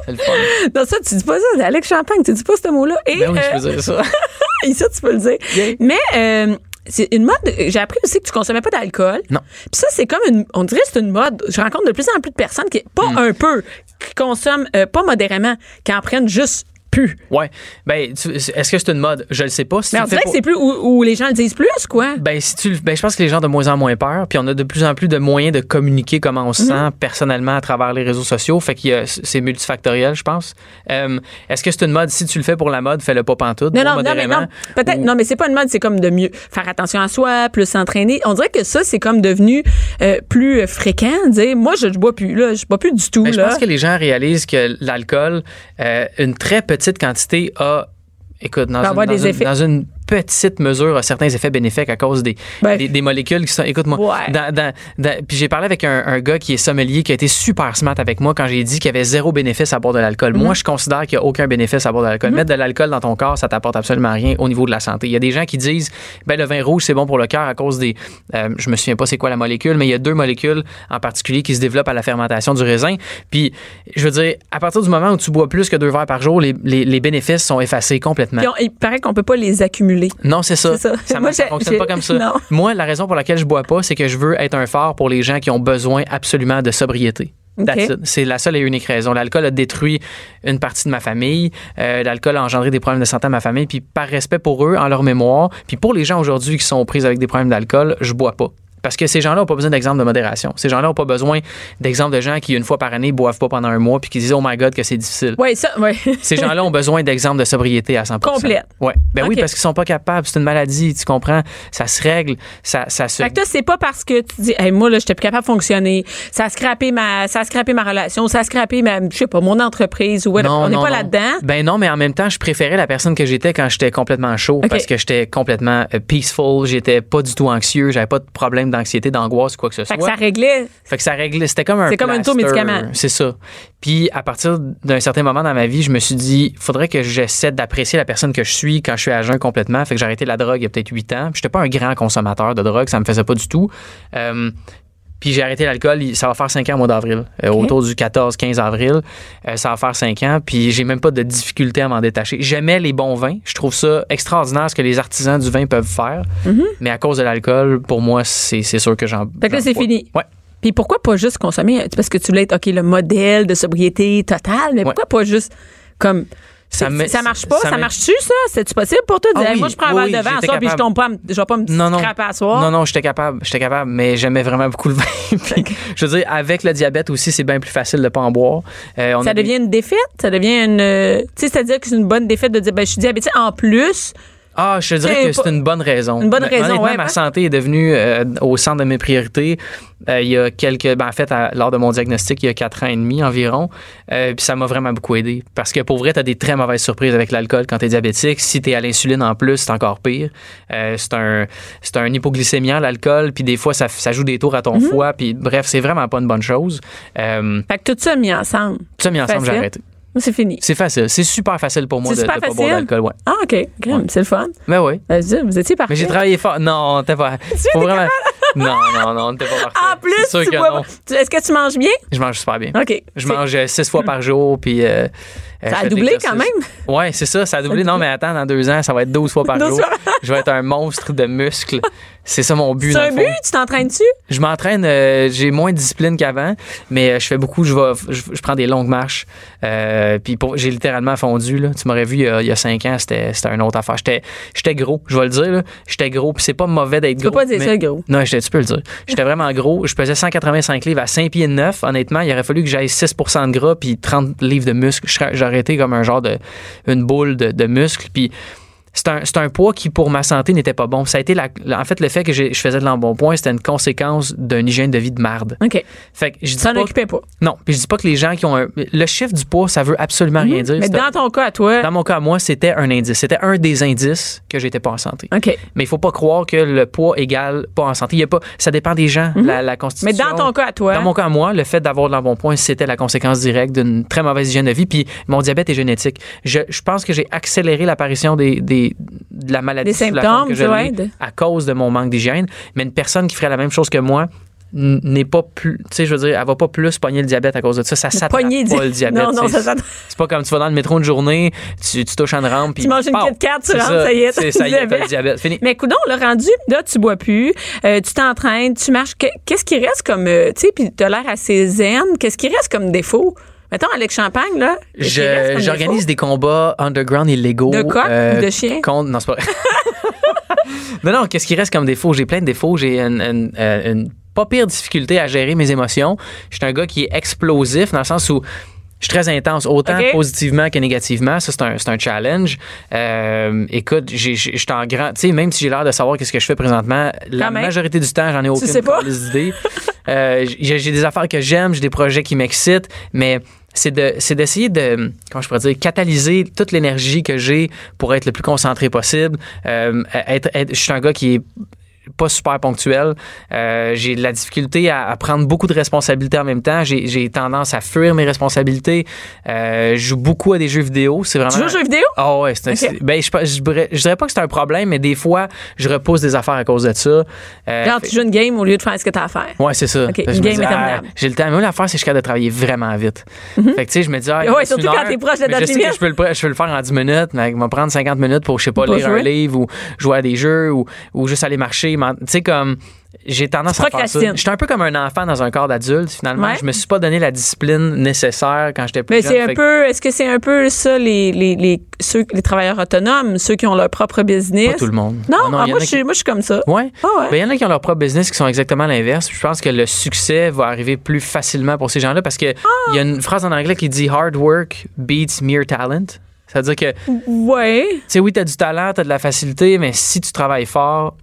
C'est le fun. [laughs] Non, ça, tu dis pas ça, c'est Alex Champagne, tu dis pas ce mot-là. Et, Ben oui, euh, je peux dire ça. [laughs] et ça, tu peux le dire. Yeah. Mais euh, c'est une mode. J'ai appris aussi que tu consommais pas d'alcool. Non. Puis ça, c'est comme une. On dirait que c'est une mode. Je rencontre de plus en plus de personnes qui, pas Hmm. un peu, qui consomment euh, pas modérément, qui en prennent juste plus. Ouais. Ben, est-ce que c'est une mode? Je le sais pas. Si Mais on dirait que c'est plus où, où les gens le disent plus, quoi. Ben, si tu, ben, je pense que les gens ont de moins en moins peur, puis on a de plus en plus de moyens de communiquer comment on se Mhm. sent personnellement à travers les réseaux sociaux. Fait que c'est multifactoriel, je pense. Euh, Est-ce que c'est une mode? Si tu le fais pour la mode, fais-le pas pantoute. Non, non, non, mais non. Peut-être, Ou- non, mais c'est pas une mode, c'est comme de mieux faire attention à soi, plus s'entraîner. On dirait que ça, c'est comme devenu euh, plus fréquent. Dire, moi, je, je bois plus, là. Je bois plus du tout, Ben, je là. pense que les gens réalisent que l'alcool, euh, une très petite quantité a, écoute, dans, une, dans une- dans une petite mesure, a certains effets bénéfiques à cause des, Ben, des, des molécules qui sont. Écoute-moi, Ouais. dans- dans- dans- puis j'ai parlé avec un, un gars qui est sommelier qui a été super smart avec moi quand j'ai dit qu'il y avait zéro bénéfice à boire de l'alcool. Mhm. Moi, je considère qu'il n'y a aucun bénéfice à boire de l'alcool. Mettre de l'alcool dans ton corps, ça t'apporte absolument rien au niveau de la santé. Il y a des gens qui disent, ben le vin rouge c'est bon pour le cœur à cause des, euh, je me souviens pas c'est quoi la molécule, mais il y a deux molécules en particulier qui se développent à la fermentation du raisin. Puis, je veux dire, à partir du moment où tu bois plus que deux verres par jour, les, les- les bénéfices sont effacés complètement. Puis on- il paraît qu'on peut pas les accumuler. Non, c'est ça. Ça. Ça, [laughs] Moi, ça fonctionne pas comme ça. non. Moi, la raison pour laquelle je bois pas, c'est que je veux être un phare pour les gens qui ont besoin absolument de sobriété. C'est la seule et unique raison. L'alcool a détruit une partie de ma famille. Euh, L'alcool a engendré des problèmes de santé à ma famille. Puis par respect pour eux, en leur mémoire, puis pour les gens aujourd'hui qui sont pris avec des problèmes d'alcool, je bois pas. Parce que ces gens-là n'ont pas besoin d'exemple de modération. Ces gens-là n'ont pas besoin d'exemple de gens qui, une fois par année, boivent pas pendant un mois puis qui disent Oh my God, que c'est difficile. Oui, ça, oui. [laughs] Ces gens-là ont besoin d'exemples de sobriété à 100% Complète. Ouais. Ben oui, parce qu'ils sont pas capables. C'est une maladie, tu comprends? Ça se règle, ça, ça se. Fait que toi, c'est pas parce que tu dis, hey, moi, là, j'étais plus capable de fonctionner. Ça a scrappé ma, ça a scrappé ma relation, ça a scrappé ma, je sais pas, mon entreprise ou whatever. Non, On n'est pas là-dedans. Ben non, mais en même temps, je préférais la personne que j'étais quand j'étais complètement chaud parce que j'étais complètement euh, peaceful, j'étais pas du tout anxieux, j'avais pas de problème d'anxiété, d'angoisse quoi que ce Fait soit. que ça réglait. Fait que ça réglait, c'était comme un C'est comme un taux médicament. C'est ça. Puis à partir d'un certain moment dans ma vie, je me suis dit, faudrait que j'essaie d'apprécier la personne que je suis quand je suis à jeun complètement. Fait que j'ai arrêté la drogue il y a peut-être 8 ans. J'étais pas un grand consommateur de drogue, ça me faisait pas du tout. Euh, puis j'ai arrêté l'alcool, ça va faire 5 ans au mois d'avril, euh, autour du 14-15 avril. Euh, ça va faire 5 ans, puis j'ai même pas de difficulté à m'en détacher. J'aimais les bons vins. Je trouve ça extraordinaire ce que les artisans du vin peuvent faire. Mais à cause de l'alcool, pour moi, c'est sûr que j'en. Fait que c'est fini. Ouais. Puis pourquoi pas juste consommer? Parce que tu voulais être, OK, le modèle de sobriété totale, mais pourquoi pas juste comme Ça Ça, me- ça marche pas? ça marche-tu, ça? C'est-tu possible pour toi de Ah dire, oui, moi, je prends un oui, verre de vin puis je tombe pas, je vais pas me Non, à soir? Non, non, j'étais capable. J'étais capable, mais j'aimais vraiment beaucoup le vin. [laughs] Puis, je veux dire, avec le diabète aussi, c'est bien plus facile de pas en boire. Euh, on Ça devient une défaite? Ça devient une. euh, Tu sais, c'est-à-dire que c'est une bonne défaite de dire, ben, je suis diabétique. En plus, Ah, je te dirais que c'est une bonne raison. Une bonne raison, ouais, ma santé est devenue euh, au centre de mes priorités. Euh, il y a quelques, ben, en fait, à- lors de mon diagnostic, il y a quatre ans et demi environ, euh, puis ça m'a vraiment beaucoup aidé. Parce que pour vrai, tu as des très mauvaises surprises avec l'alcool quand tu es diabétique. Si tu es à l'insuline en plus, c'est encore pire. C'est un, c'est un hypoglycémiant, l'alcool, puis des fois, ça, ça joue des tours à ton Mm-hmm. foie, puis bref, c'est vraiment pas une bonne chose. Fait que tout ça mis ensemble. tout ça mis ensemble, j'ai arrêté. C'est fini. C'est facile. C'est super facile pour moi de super pas boire facile? d'alcool. Ouais. Ah, OK. C'est le fun. Mais oui. Ben, vous étiez parfait. Mais j'ai travaillé fort. Non, t'es pas. [laughs] Faut vraiment. Non, non, non, t'es pas parfait. En plus, tu que pas. Est-ce que tu manges bien? Je mange super bien. OK. Je mange euh, six fois par jour, puis. euh, euh, Ça a de doublé quand même? Ouais, c'est ça, ça a doublé. Non, mais attends, dans deux ans, ça va être 12 fois par 12 jour. fois. Je vais être un monstre de muscles. [laughs] C'est ça mon but. C'est un but? Tu t'entraînes-tu? Je m'entraîne, euh, j'ai moins de discipline qu'avant, mais euh, je fais beaucoup, je, vais, je, je prends des longues marches. Euh, puis j'ai littéralement fondu. Là. Tu m'aurais vu il y, a, il y a cinq ans, c'était c'était une autre affaire. J'étais j'étais gros, je vais le dire. là. J'étais gros, puis c'est pas mauvais d'être Tu peux gros. pas dire mais- ça, gros. Non, tu peux le dire. J'étais vraiment gros. Je pesais 185 livres à 5 pieds de 9. Honnêtement, il aurait fallu que j'aille 6% de gras puis 30 livres de serais- J'aurais été comme un genre de une boule de, de muscles. Puis c'est un, poids qui, pour ma santé, n'était pas bon. Ça a été la- en fait, le fait que je faisais de l'embonpoint, c'était une conséquence d'une hygiène de vie de marde. OK. Fait que je dis t'en pas occupais pas? non, puis je dis pas que les gens qui ont un, le chiffre du poids, ça veut absolument rien dire. Mhm. Mais C'est dans ton cas, à toi. dans mon cas, moi, c'était un indice. C'était un des indices que j'étais pas en santé. OK. Mais il faut pas croire que le poids égale pas en santé. Il y a pas, ça dépend des gens, la, la constitution. Mhm. Mais dans ton cas, à toi. Dans mon cas, à moi, le fait d'avoir de l'embonpoint, c'était la conséquence directe d'une très mauvaise hygiène de vie. Puis mon diabète est génétique. Je, je pense que j'ai accéléré l'apparition des, des- de la maladie Des symptômes, que ouais, de- à cause de mon manque d'hygiène. Mais une personne qui ferait la même chose que moi n'est pas plus, tu sais, je veux dire, elle va pas plus pogner le diabète à cause de ça. Ça s'attrape pas le diabète. Non, non, ça s'attrape. c'est pas comme tu vas dans le métro une journée, tu, tu touches une rampe. puis Tu manges une! Kit Kat, tu rentres, ça y est, ça y est, le diabète. Fini. Mais coudon, le rendu, là, tu bois plus, euh, tu t'entraînes, tu marches. Que- Qu'est-ce qui reste comme, euh, tu sais, puis t'as l'air assez zen. Qu'est-ce qui reste comme défaut? Mettons, Alex Champagne, là. J'organise des combats underground illégaux. De coq ou de chien? Contre, non, c'est pas vrai. [laughs] non, non, qu'est-ce qui reste comme défaut? J'ai plein de défauts. J'ai une, une- euh, une pas pire difficulté à gérer mes émotions. Je suis un gars qui est explosif dans le sens où je suis très intense, autant positivement que négativement. Ça, c'est un, un challenge. Euh, écoute, je suis en grand... Tu sais, même si j'ai l'air de savoir qu'est-ce que je fais présentement, la même. majorité du temps, j'en ai aucune sais pas. calice d'idée. Euh, j'ai des affaires que j'aime, j'ai des projets qui m'excitent, mais c'est de c'est d'essayer de comment je pourrais dire catalyser toute l'énergie que j'ai pour être le plus concentré possible. Euh, être, être- je suis un gars qui est pas super ponctuel. Euh, j'ai de la difficulté à, à prendre beaucoup de responsabilités en même temps. J'ai tendance à fuir mes responsabilités. Euh, je joue beaucoup à des jeux vidéo. C'est vraiment. Tu joues aux jeux vidéo? Ah ouais, ben, je, je, dirais- je dirais pas que c'est un problème, mais des fois, je repousse des affaires à cause de ça. Euh, Genre, tu joues une game au lieu de faire ce que t'as à faire. Ouais, c'est ça. Une game ah, j'ai le temps. Moi, l'affaire, c'est que je suis capable de travailler vraiment vite. Fait que, tu sais, je me dis, ah, Ouais, surtout quand t'es proche de mais date Je je peux, le, je peux le faire en 10 minutes, mais il va me prendre 50 minutes pour, je sais pas, Pas lire un livre ou jouer à des jeux ou, ou juste aller marcher. Tu sais, comme, j'ai tendance Tu à faire ça. procrastines. J'étais un peu comme un enfant dans un corps d'adulte, finalement. Ouais. Je me suis pas donné la discipline nécessaire quand j'étais plus Mais jeune. c'est un Fait peu, est-ce que c'est un peu ça, les, les, les, ceux, les travailleurs autonomes, ceux qui ont leur propre business? Pas tout le monde. Non, Ah ah, moi, je qui- suis, moi, je suis comme ça. Ouais. Ah ouais. Ben, il y en a qui ont leur propre business qui sont exactement l'inverse. Je pense que le succès va arriver plus facilement pour ces gens-là parce que il y a une phrase en anglais qui dit hard work beats mere talent. C'est-à-dire que, tu Ouais. sais, oui, tu as du talent, tu as de la facilité, mais si tu travailles fort,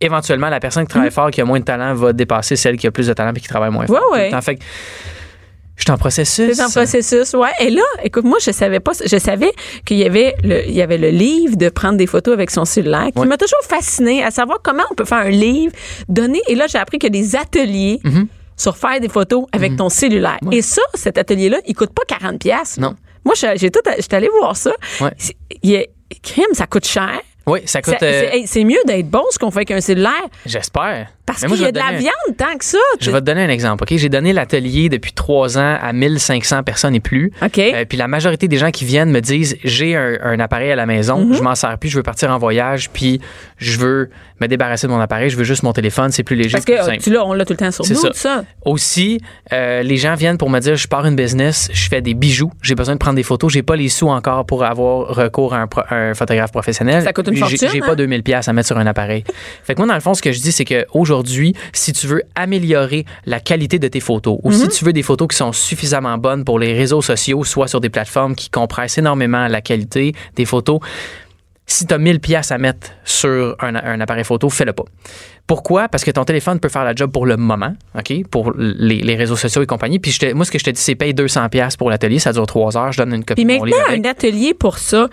éventuellement, la personne qui travaille fort, qui a moins de talent, va dépasser celle qui a plus de talent et qui travaille moins fort. Ouais, ouais. Fait que je suis en processus. C'est en processus, ouais. Et là, écoute, moi, je savais pas, je savais qu'il y avait le, il y avait le livre de prendre des photos avec son cellulaire, qui Ouais. m'a toujours fasciné à savoir comment on peut faire un livre, donner. Et là, j'ai appris qu'il y a des ateliers Mhm. sur faire des photos avec ton cellulaire. Et ça, cet atelier-là, il coûte pas 40 pièces. Non. Moi, j'ai tout, j'étais allée voir ça. Ouais. Il y a, crime, ça coûte cher. Oui, ça coûte. euh, C'est mieux d'être bon ce qu'on fait avec un cellulaire J'espère. Parce qu'il y a de la un- viande tant que ça. Je vais te donner un exemple, OK? J'ai donné l'atelier depuis trois ans à 1500 personnes et plus. OK. Euh, puis la majorité des gens qui viennent me disent j'ai un, un appareil à la maison, Mhm. je m'en sers plus, je veux partir en voyage, puis je veux me débarrasser de mon appareil, je veux juste mon téléphone, c'est plus léger, Parce que tu l'as, on l'a tout le temps sur nous, ça. ça. Aussi, euh, les gens viennent pour me dire je pars une business, je fais des bijoux, j'ai besoin de prendre des photos, j'ai pas les sous encore pour avoir recours à un, pro- un photographe professionnel. Ça coûte une J'ai- fortune, J'ai hein? pas 2000 pièces à mettre sur un appareil. [laughs] fait que moi dans le fond ce que je dis c'est que aujourd'hui, si tu veux améliorer la qualité de tes photos ou Mhm. si tu veux des photos qui sont suffisamment bonnes pour les réseaux sociaux, soit sur des plateformes qui compressent énormément la qualité des photos, si tu as 1000 pièces à mettre sur un, un appareil photo, fais-le pas. Pourquoi? Parce que ton téléphone peut faire la job pour le moment, OK? Pour les, les réseaux sociaux et compagnie. Puis je te- moi, ce que je te dis, c'est paye 200 pièces pour l'atelier. Ça dure trois heures. Je donne une copie Puis de mon livre maintenant, avec. un atelier pour ça.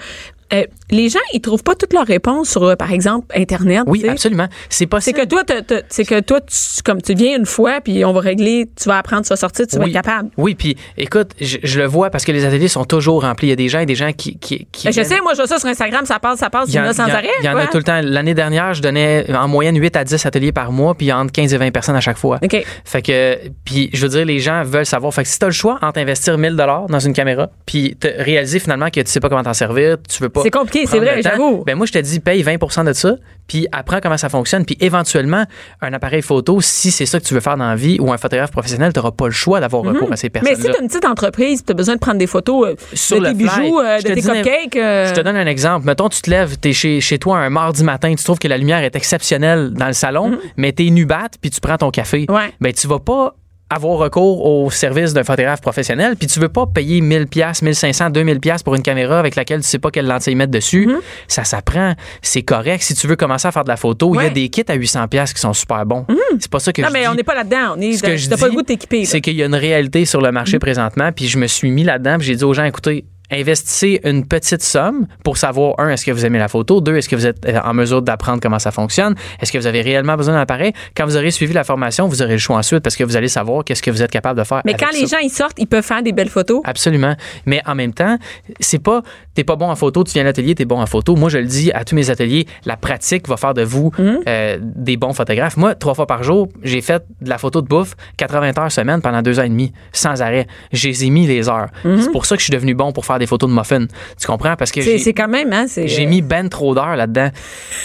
Euh, les gens, ils trouvent pas toutes leurs réponses sur, euh, par exemple, Internet. Oui, absolument. C'est C'est possible. que toi, c'est que toi, tu, comme tu viens une fois, puis on va régler, tu vas apprendre, tu vas sortir, tu vas oui. être capable. Oui, puis écoute, je, je le vois parce que les ateliers sont toujours remplis. Il y a des gens et des gens qui. qui, qui Ben, je viennent- sais, moi, je vois ça sur Instagram, ça passe, ça passe, Il il y y en a sans il y arrêt. il y en a tout le temps. L'année dernière, je donnais en moyenne 8 à 10 ateliers par mois, puis entre 15 et 20 personnes à chaque fois. OK. Fait que, puis je veux dire, les gens veulent savoir. Fait que si tu as le choix entre investir 1000 dollars dans une caméra, puis te réaliser finalement que tu sais pas comment t'en servir, tu veux pas. C'est compliqué, c'est vrai, j'avoue. Ben moi, je te dis, paye 20% de ça, puis apprends comment ça fonctionne, puis éventuellement, un appareil photo, si c'est ça que tu veux faire dans la vie, ou un photographe professionnel, tu pas le choix d'avoir recours à ces Mhm. Mais si tu as une petite entreprise, tu as besoin de prendre des photos euh, Sur de tes fly. bijoux, euh, de te tes cupcakes. euh, Je te donne un exemple. Mettons, tu te lèves, tu es chez, chez toi un mardi matin, tu trouves que la lumière est exceptionnelle dans le salon, mais tu es nubat, puis tu prends ton café. Mhm. Ouais. Ben, tu vas pas avoir recours au service d'un photographe professionnel, puis tu veux pas payer 1000 pièces, 1500, 2000 pièces pour une caméra avec laquelle tu sais pas quelle lentille mettre dessus. Ça s'apprend, c'est correct. Si tu veux commencer à faire de la photo, il y Mhm. Ouais. Mhm. a des kits à 800 pièces qui sont super bons. C'est pas ça que Non, je mais dis. on n'est pas là-dedans. On est, Ce que je t'as pas le goût de t'équiper. là. C'est qu'il y a une réalité sur le marché présentement, puis je me suis mis là-dedans, puis j'ai dit aux gens, écoutez, investissez une petite somme pour savoir, un, est-ce que vous aimez la photo, deux, est-ce que vous êtes euh, en mesure d'apprendre comment ça fonctionne, est-ce que vous avez réellement besoin d'un appareil? Quand vous aurez suivi la formation, vous aurez le choix ensuite parce que vous allez savoir qu'est-ce que vous êtes capable de faire. Mais avec quand les gens ils sortent, ils peuvent faire des belles photos. Absolument. Mais en même temps, c'est pas, t'es pas bon en photo, tu viens à l'atelier, t'es bon en photo. Moi, je le dis à tous mes ateliers, la pratique va faire de vous Mhm. euh, des bons photographes. Moi, trois fois par jour, j'ai fait de la photo de bouffe 80 heures semaine pendant deux ans et demi, sans arrêt. J'ai mis les heures. C'est pour ça que je suis devenu bon pour faire des photos de muffins. Tu comprends? Parce que. C'est quand même, hein? j'ai mis ben trop d'heures là-dedans.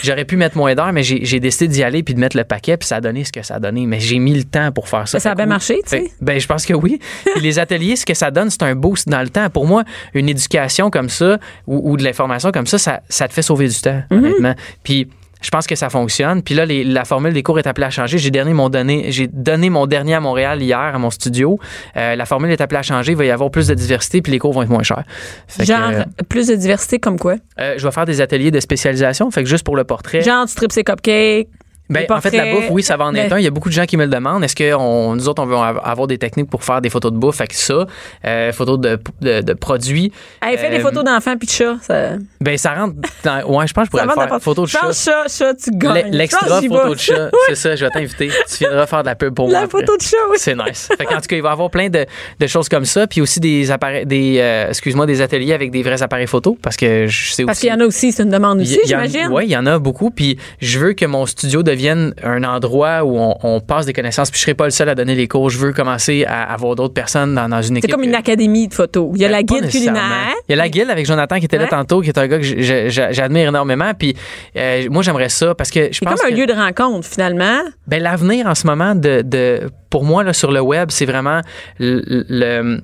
J'aurais pu mettre moins d'heures, mais j'ai décidé d'y aller puis de mettre le paquet, puis ça a donné ce que ça a donné. Mais j'ai mis le temps pour faire ça. Ça a bien marché, tu sais? Ben, je pense que oui. Puis les ateliers, ce que ça donne, c'est un boost dans le temps. Pour moi, une éducation comme ça ou, ou de l'information comme ça, ça, ça te fait sauver du temps, Mhm. honnêtement. Puis je pense que ça fonctionne. Puis là, les- la formule des cours est appelée à changer. J'ai donné mon donné, j'ai donné mon dernier à Montréal hier à mon studio. Euh, la formule est appelée à changer. Il va y avoir plus de diversité, puis les cours vont être moins chers. Fait que, Genre, euh, plus de diversité comme quoi? euh, je vais faire des ateliers de spécialisation. Fait que juste pour le portrait. Genre, tu tripes ses cupcakes. Ben, en fait, la bouffe, oui, ça va en être Ben- un. Il y a beaucoup de gens qui me le demandent. Est-ce que on- nous autres, on veut av- avoir des techniques pour faire des photos de bouffe? Fait que ça, euh, photos de, de, de produits. Hey, fais des Euh, photos d'enfants puis de chats. Ça, Ben, ça rentre dans. Ouais, je pense que je pourrais le faire. Photos de Je chat. chat, tu gagnes. L'extra photo de chat. C'est ça, je vais t'inviter. Tu viendras faire de la pub pour moi. La photo de chat, oui. C'est nice. Fait qu'en tout cas, il va y avoir plein de, de choses comme ça. Puis aussi des appareils, des, euh, excuse-moi, des ateliers avec des vrais appareils photo. Parce que je sais Parce aussi. qu'il y en a aussi, c'est une demande aussi, j'imagine. Oui, il y en a beaucoup. Puis je veux que mon studio devienne un endroit où on, on passe des connaissances. Puis je serai pas le seul à donner les cours. Je veux commencer à avoir d'autres personnes dans, dans une C'est équipe. comme une académie de photos. Il y a Ben, la nécessairement. culinaire. Il y a la guilde avec Jonathan qui était là tantôt, qui est un gars que j'admire énormément. Puis euh, moi, j'aimerais ça parce que je C'est pense comme un que- lieu de rencontre, finalement. ben, l'avenir en ce moment de, de pour moi là, sur le web, c'est vraiment le, le-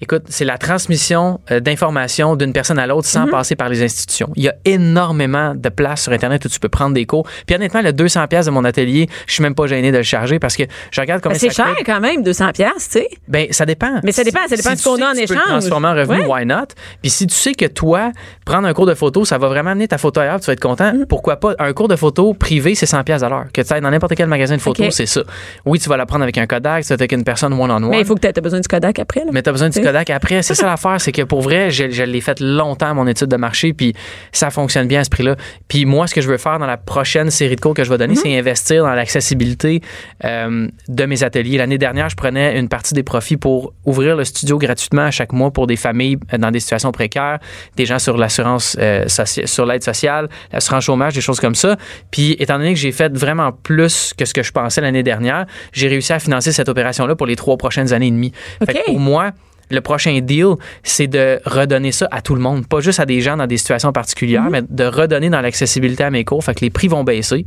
écoute, c'est la transmission euh, d'informations d'une personne à l'autre Mhm. sans passer par les institutions. Il y a énormément de places sur internet où tu peux prendre des cours. Puis honnêtement, le 200 pièces de mon atelier, je suis même pas gêné de le charger parce que je regarde Ben, combien c'est ça cher coûte. quand même, 200 pièces, tu sais. Ben, ça dépend. Mais ça dépend, ça dépend de tu ce qu'on a en que tu échange. transformer en revenu, Ouais. why not? Puis si tu sais que toi, prendre un cours de photo, ça va vraiment amener ta photo ailleurs, tu vas être content. Mm. Pourquoi pas? Un cours de photo privé, c'est 100 pièces à l'heure. Que tu ailles dans n'importe quel magasin de photos, c'est ça. Oui, tu vas l'apprendre avec un Kodak, tu vas avec une personne one-on-one. Mais il faut que tu aies besoin du Kodak après. Là. Mais t'as besoin du Tu. Kodak après. C'est ça l'affaire, c'est que pour vrai, je, je l'ai fait longtemps, mon étude de marché, puis ça fonctionne bien à ce prix-là. Puis moi, ce que je veux faire dans la prochaine série de cours que je vais donner, c'est investir dans l'accessibilité euh, de mes ateliers. L'année dernière, je prenais une partie des profits pour ouvrir le studio gratuitement à chaque mois pour des familles euh, dans des situations précaires, des gens sur l'assurance, euh, sur l'aide sociale, l'assurance chômage, des choses comme ça. Puis étant donné que j'ai fait vraiment plus que ce que je pensais l'année dernière, j'ai réussi à financer cette opération-là pour les trois prochaines années et demie. Fait que pour moi, le prochain deal, c'est de redonner ça à tout le monde, pas juste à des gens dans des situations particulières, Mhm. mais de redonner dans l'accessibilité à mes cours. Fait que les prix vont baisser,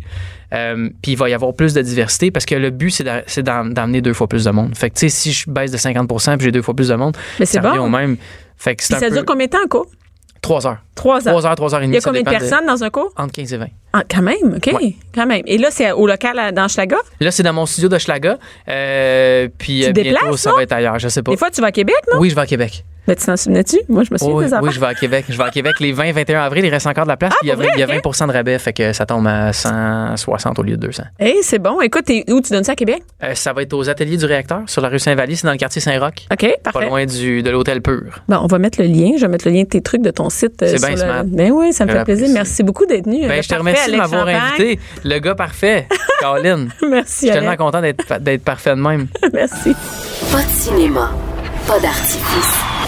euh, puis il va y avoir plus de diversité parce que le but, c'est d'a- c'est d'em- d'emmener deux fois plus de monde. Fait que, tu sais, si je baisse de 50% puis j'ai deux fois plus de monde, Mais ça revient bon. au même. Fait que ça peu... dure combien de temps, cours? Trois heures. Trois heures. Trois heures, trois heures et Il demie. y a combien de personnes dans un cours? Entre 15 et 20. Ah, quand même, OK. Ouais. Quand même. Et là, c'est au local à- dans Schlaga? Là, c'est dans mon studio de Schlaga. Euh, puis Tu euh, bientôt, déplaces, ça va être ailleurs. Je sais pas. Des fois, tu vas à Québec, non? Oui, je vais à Québec. Mais tu t'en souvenais-tu? Moi, je me souviens Oui, des affaires. oui, je vais à Québec. Je vais à Québec les 20 21 avril. Il reste encore de la place. Ah, il y a, pour vrai? il y a Ok. 20% de rabais. Fait que ça tombe à 160 au lieu de 200. Hey, c'est bon. Écoute, où? Tu donnes ça à Québec? Euh, ça va être aux ateliers du réacteur sur la rue Saint-Vallier. C'est dans le quartier Saint-Roch. OK, Pas parfait. loin du, de l'hôtel Pur. Bon, on va mettre le lien. Je vais mettre le lien de tes trucs de ton site. euh, C'est bien le- smart. Ben oui, ça me fait plaisir. Merci beaucoup d'être venu. Ben, Le je te remercie de m'avoir invité. Le gars parfait, [laughs] Caroline. Je Merci, suis tellement content d'être d'être parfait de même. [laughs] Merci. Pas de cinéma, pas d'artifice.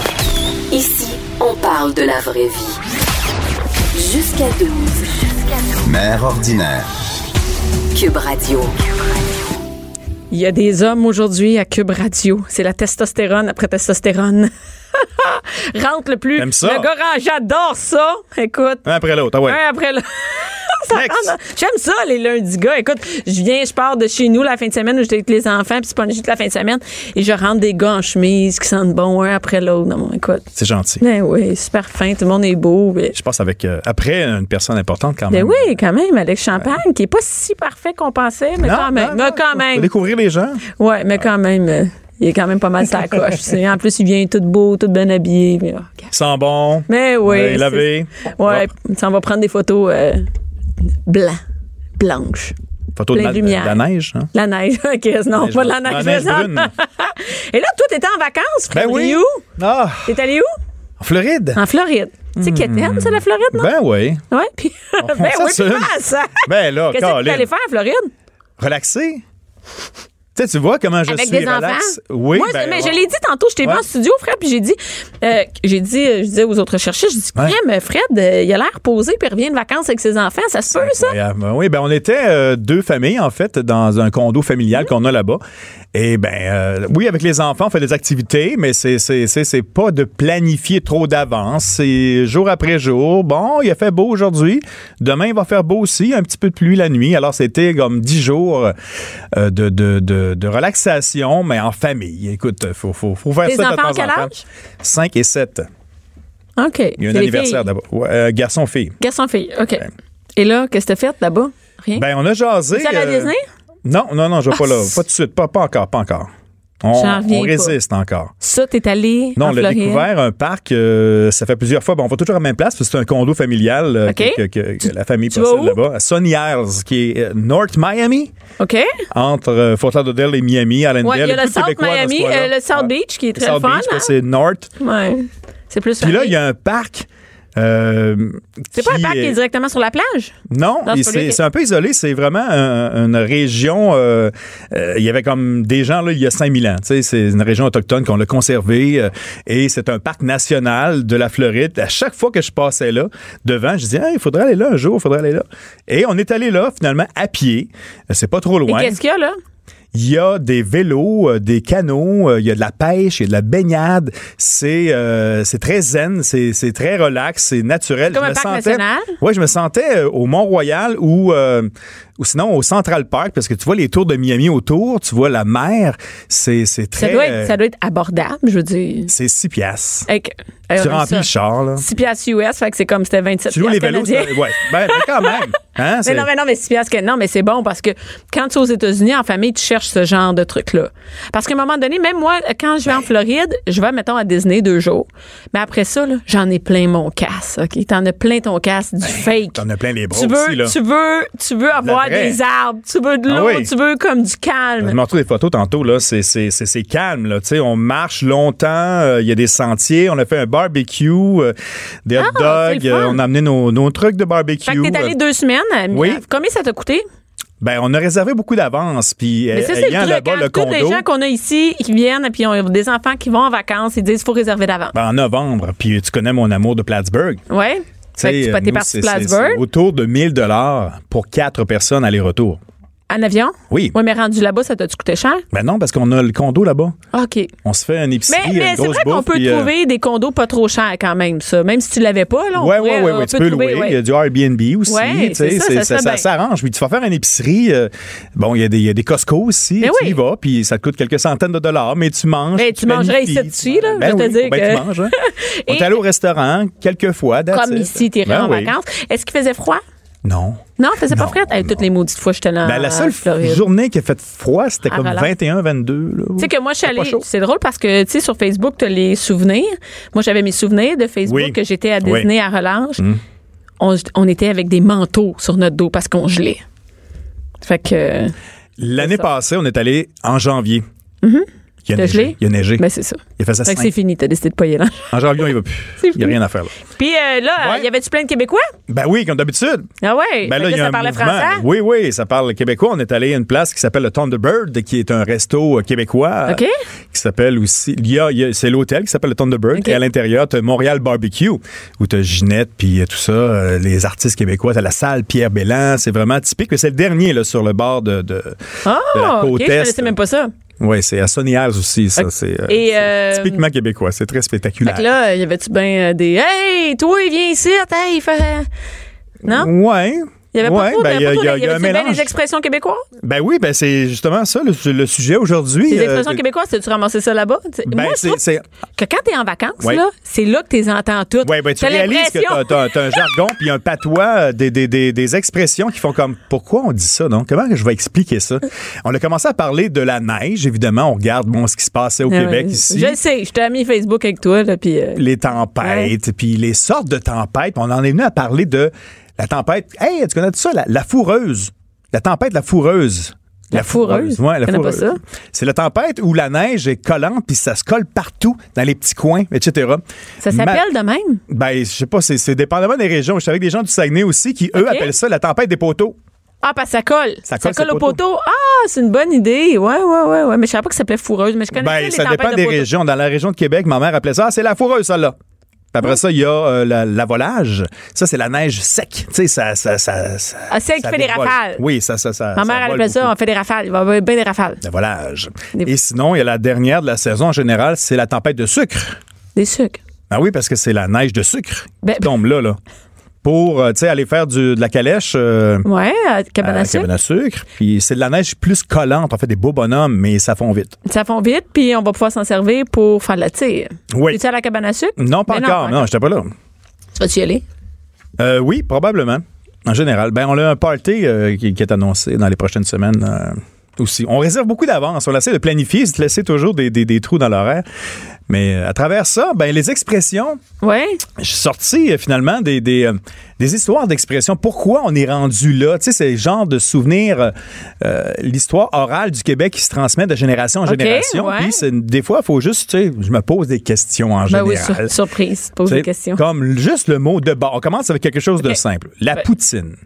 Ici, on parle de la vraie vie. Jusqu'à 12. Mère ordinaire. Cube Radio. Il y a des hommes aujourd'hui à Cube Radio. C'est la testostérone après testostérone. [laughs] [laughs] Rentre le plus. Ça? Le gars, j'adore ça. Écoute. Un après l'autre, ah ouais. Un après l'autre. [laughs] J'aime ça, les lundis gars. Écoute, je viens, je pars de chez nous la fin de semaine où j'étais avec les enfants, puis c'est pas juste la fin de semaine, et je rentre des gars en chemise qui sentent bon un après l'autre. Non, écoute. C'est gentil. Ben oui, super fin, tout le monde est beau. Ben, Je passe avec. euh, après, une personne importante quand ben même. oui, quand même, Alex Champagne, qui est pas si parfait qu'on pensait, mais Non, quand même. non, mais non, quand même. découvrir les gens. Ouais, mais quand même, euh, il est quand même pas mal sa coche. En plus, il vient tout beau, tout bien habillé. Mais. Sent bon. Mais oui. lavé. Ouais, ça, on va prendre des photos euh, blancs, blanches. Photo de, la- de la neige. Hein? La neige, [laughs] ok, non, Neige pas de la neige. La neige brune. [laughs] Et là, toi, t'étais en vacances. Ben oui. Où? Ah, T'es allé où? en Floride. En Floride. Tu sais, Kéten, c'est la Floride, non? Ben oui. ouais, puis. [laughs] ben oui, puis? Ben là, Qu'est-ce que tu allé faire en Floride? relaxer. Tu sais, tu vois comment je Avec suis des relax. enfants? Oui, Moi, ben, mais je l'ai dit tantôt, j'étais Ouais. en studio, Fred, puis j'ai dit, euh, j'ai dit, euh, je disais aux autres chercheurs, je dis, Ouais. crème, Fred, euh, il a l'air posé, puis il revient de vacances avec ses enfants, ça se peut, ça? Oui, ben on était euh, deux familles en fait dans un condo familial qu'on a là-bas. Et ben euh, oui, avec les enfants, on fait des activités, mais c'est pas de planifier trop d'avance. C'est jour après jour. Bon, il a fait beau aujourd'hui. Demain, il va faire beau aussi. Un petit peu de pluie la nuit. Alors c'était comme dix jours euh, de, de, de, de relaxation, mais en famille. Écoute, faut faut faut faire Tes ça de temps quel en temps. âge? 5 et 7. OK. Il y a un les anniversaire d'abord. Ouais, euh, Garçon-fille. Garçon-fille, OK. Et là, qu'est-ce que t'as fait là-bas? Rien? Ben, on a jasé. Tu à euh, Disney? Non, non, non, je vais pas là. Ah, Pas tout de suite. Pas, pas encore, pas encore. On, pas. résiste encore. Ça, t'es allé Non, en on l'a découvert, un parc, euh, ça fait plusieurs fois. Bon, on va toujours à la même place, parce que c'est un condo familial euh, que, que- que- que la famille possède là-bas. À Sunny Isles, qui est euh, North Miami, OK. entre Fort Lauderdale et Miami, Allendale. Ouais, il y a le South Miami, le South. Beach, qui est très South fun. Beach, hein? c'est North. Ouais. C'est plus Puis là, il y a un parc. Euh, C'est pas un parc qui est directement sur la plage? Non, c'est un peu isolé. C'est vraiment un- une région. euh, euh, il y avait comme des gens là il y a 5000 ans. C'est une région autochtone qu'on a conservée et c'est un parc national de la Floride. À chaque fois que je passais là devant, je disais il faudrait aller là un jour, il faudrait aller là. Et on est allé là finalement à pied. C'est pas trop loin. qu'est-ce qu'il y a là? Il y a des vélos, euh, des canots, euh, il y a de la pêche, il y a de la baignade. C'est euh, c'est très zen, c'est c'est très relax, c'est naturel. Comme Je un me parc sentais- national? oui, je me sentais au Mont-Royal ou, euh, ou sinon au Central Park parce que tu vois les tours de Miami autour, tu vois la mer, c'est c'est très... Ça doit, être, euh, ça doit être abordable, je veux dire. c'est 6 piastres. Avec, Tu remplis le char, là. 6 piastres US, fait que c'est comme c'était 27 Tu loues les vélos, ouais. Ben, mais quand même. [laughs] Hein, Mais non, mais non, mais 6 piastres, que- non, mais c'est bon parce que quand tu es aux États-Unis en famille, tu cherches cherche ce genre de truc-là. Parce qu'à un moment donné, même moi, quand je vais en Floride, je vais, mettons, à Disney deux jours. Mais après ça, là, j'en ai plein mon casse, OK? T'en as plein ton casse, du fake. T'en as plein les bras Tu veux, aussi, là. tu veux, tu veux avoir. Des arbres, tu veux de l'eau, Ah oui. tu veux comme du Je calme. m'en retrouve des photos tantôt, là. C'est, c'est, c'est, c'est calme, là. Tu sais, on marche longtemps, euh, il y a des sentiers, on a fait un barbecue, euh, des hot Ah, dogs, euh, on a amené nos, nos trucs de barbecue. Fait que t'es allé deux semaines. Oui. Combien ça t'a coûté? Ben, on a réservé beaucoup d'avance, puis Mais ça, c'est ayant le truc. là-bas hein. le Tous les gens qu'on a ici, qui viennent, puis ont des enfants qui vont en vacances, ils disent qu'il faut réserver d'avance. ben, en novembre, puis tu connais mon amour de Plattsburgh. Ouais. Fait que Tu de c'est- Plattsburgh. autour de 1000 dollars pour quatre personnes aller-retour. En avion? Oui. Oui, mais rendu là-bas, ça t'a-tu coûté cher? Ben non, parce qu'on a le condo là-bas. OK. On se fait un épicerie, Mais, c'est vrai qu'on peut puis, euh, trouver des condos pas trop chers quand même, ça. Même si tu l'avais pas, là. ouais, on ouais, tu peut peux louer. ouais. Il y a du Airbnb aussi. Ouais, tu sais, ça, ça ça, s'arrange. Puis tu vas faire une épicerie. euh, bon, il y, a des- il y a des Costco aussi. Mais tu oui. y vas, puis ça te coûte quelques centaines de dollars, mais tu manges. Tu mangerais ici, là, Ben je te oui, dire ben, que- tu manges. hein. [laughs] On est allé au restaurant quelques fois. Comme ici, t'es Ben en oui. vacances. Est-ce qu'il faisait froid? Non. Non, faisait pas frais. Hey, toutes les maudites fois, j'étais là. Ben, la seule Floride. journée qui a fait froid, c'était comme Relance. 21, 22. là. Tu sais que moi, je suis allée. C'est drôle parce que, tu sais, sur Facebook, tu as les souvenirs. Moi, j'avais mes souvenirs de Facebook Oui. que j'étais à Oui. Disney à Relâche. Hum. On, on était avec des manteaux sur notre dos parce qu'on gelait. Fait que. L'année passée, on est allé en janvier. Il a T'as neigé. gelé? Il a neigé. Ben, c'est ça. il a fait ça Fait que cinq. c'est fini. T'as décidé de pas y aller. En janvier, on y va plus. [laughs] Il n'y a rien à faire là. Puis euh, là, Ouais. y avait-tu plein de Québécois? Ben oui, comme d'habitude. Ah ouais? Ben là, il y a ça un parlait mouvement. français? Oui, oui, ça parle québécois. On est allé à une place qui s'appelle le Thunderbird, qui est un resto euh, québécois. OK. Qui s'appelle aussi. Il y a, il y a- c'est l'hôtel qui s'appelle le Thunderbird. OK. Et à l'intérieur, tu as Montréal Barbecue, où tu as Ginette, puis euh, tout ça, les artistes québécois. Tu la salle Pierre Bélan. C'est vraiment typique. Mais c'est le dernier, là, sur le bord de, de, Ah, de la côte OK. Je est. connaissais même pas ça. Oui, c'est à Isles aussi, ça. C'est euh, c'est euh, typiquement québécois. C'est très Fait spectaculaire. que là, y avait-tu bien euh, des Hey, toi, viens ici, hey, fait. Non? Ouais. Il y avait pas Ouais, trop, ben, il y il y a- il y a- il y a un des expressions québécoises? Ben oui, ben c'est justement ça le, le sujet aujourd'hui. Les Euh, expressions québécoises, tu ramassé ça là-bas? Ben, Moi, je c'est- trouve c'est. que quand t'es en vacances, Ouais. là, c'est là que t'es entends toutes. Oui, ben, tu réalises que t'as, t'as un jargon puis un patois, euh, des, des, des, des expressions qui font comme pourquoi on dit ça, non? Comment que je vais expliquer ça? On a commencé à parler de la neige, évidemment. On regarde bon, ce qui se passait au Ah Québec ici. Je le sais, je t'ai mis Facebook avec toi, là, puis. euh, Les tempêtes, puis les sortes de tempêtes. On en est venu à parler de la tempête. Hey, tu connais ça? La, la fourreuse? La tempête, la fourreuse. La fourreuse? Ouais, la fourreuse. ça? C'est la tempête où la neige est collante puis ça se colle partout dans les petits coins, etc. Ça Ma- s'appelle de même? Ben, je sais pas, c'est, dépendamment des régions. Je suis avec des gens du Saguenay aussi qui, eux, appellent ça la tempête des poteaux. Ah, parce que ça colle. Ça colle sur au poteau. Ah, c'est une bonne idée. Ouais, ouais, ouais, ouais. Mais je savais pas que ça s'appelait fourreuse. Mais je connais Ben, les ça dépend de des régions. Dans la région de Québec, ma mère appelait ça, ah, c'est la fourreuse, ça, là. Puis après ça, il y a euh, la, la volage. Ça, c'est la neige sec. Tu sais, ça, ça, ça, ça- Ah, celle qui fait des rafales. Oui, ça, ça, ça. Ma mère, elle appelle ça, on fait des rafales. Il va bien des rafales. La volage. Des- Et sinon, il y a la dernière de la saison en général, c'est la tempête de sucre. Des sucres. Ah oui, parce que c'est la neige de sucre Ben- qui tombe là, là. Pour, euh, tu aller faire du, de la calèche. euh, Ouais, à cabane à à la sucre. cabane à sucre. Puis c'est de la neige plus collante. On fait des beaux bonhommes, mais ça fond vite. Ça fond vite, puis on va pouvoir s'en servir pour faire de la tire. Oui. Es-tu à la cabane à sucre? Non, pas Mais encore. Non, pas j'étais pas là. Tu vas-tu y aller? Euh, oui, probablement. En général. Ben, on a un party euh, qui, qui est annoncé dans les prochaines semaines. Aussi. On réserve beaucoup d'avance. On essaie de planifier, se laisser toujours des, des- des trous dans l'horaire. Mais euh, à travers ça, ben, les expressions, Ouais. j'ai sorti euh, finalement des, des, euh, des histoires d'expressions. Pourquoi on est rendu là? Tu sais, c'est le genre de souvenir, euh, l'histoire orale du Québec qui se transmet de génération en génération. ouais. Puis des fois, il faut juste, tu sais, je me pose des questions en Ben général. oui, sur- surprise. Pose des questions. Comme juste le mot de base. On commence avec quelque chose de simple. La Ben, poutine.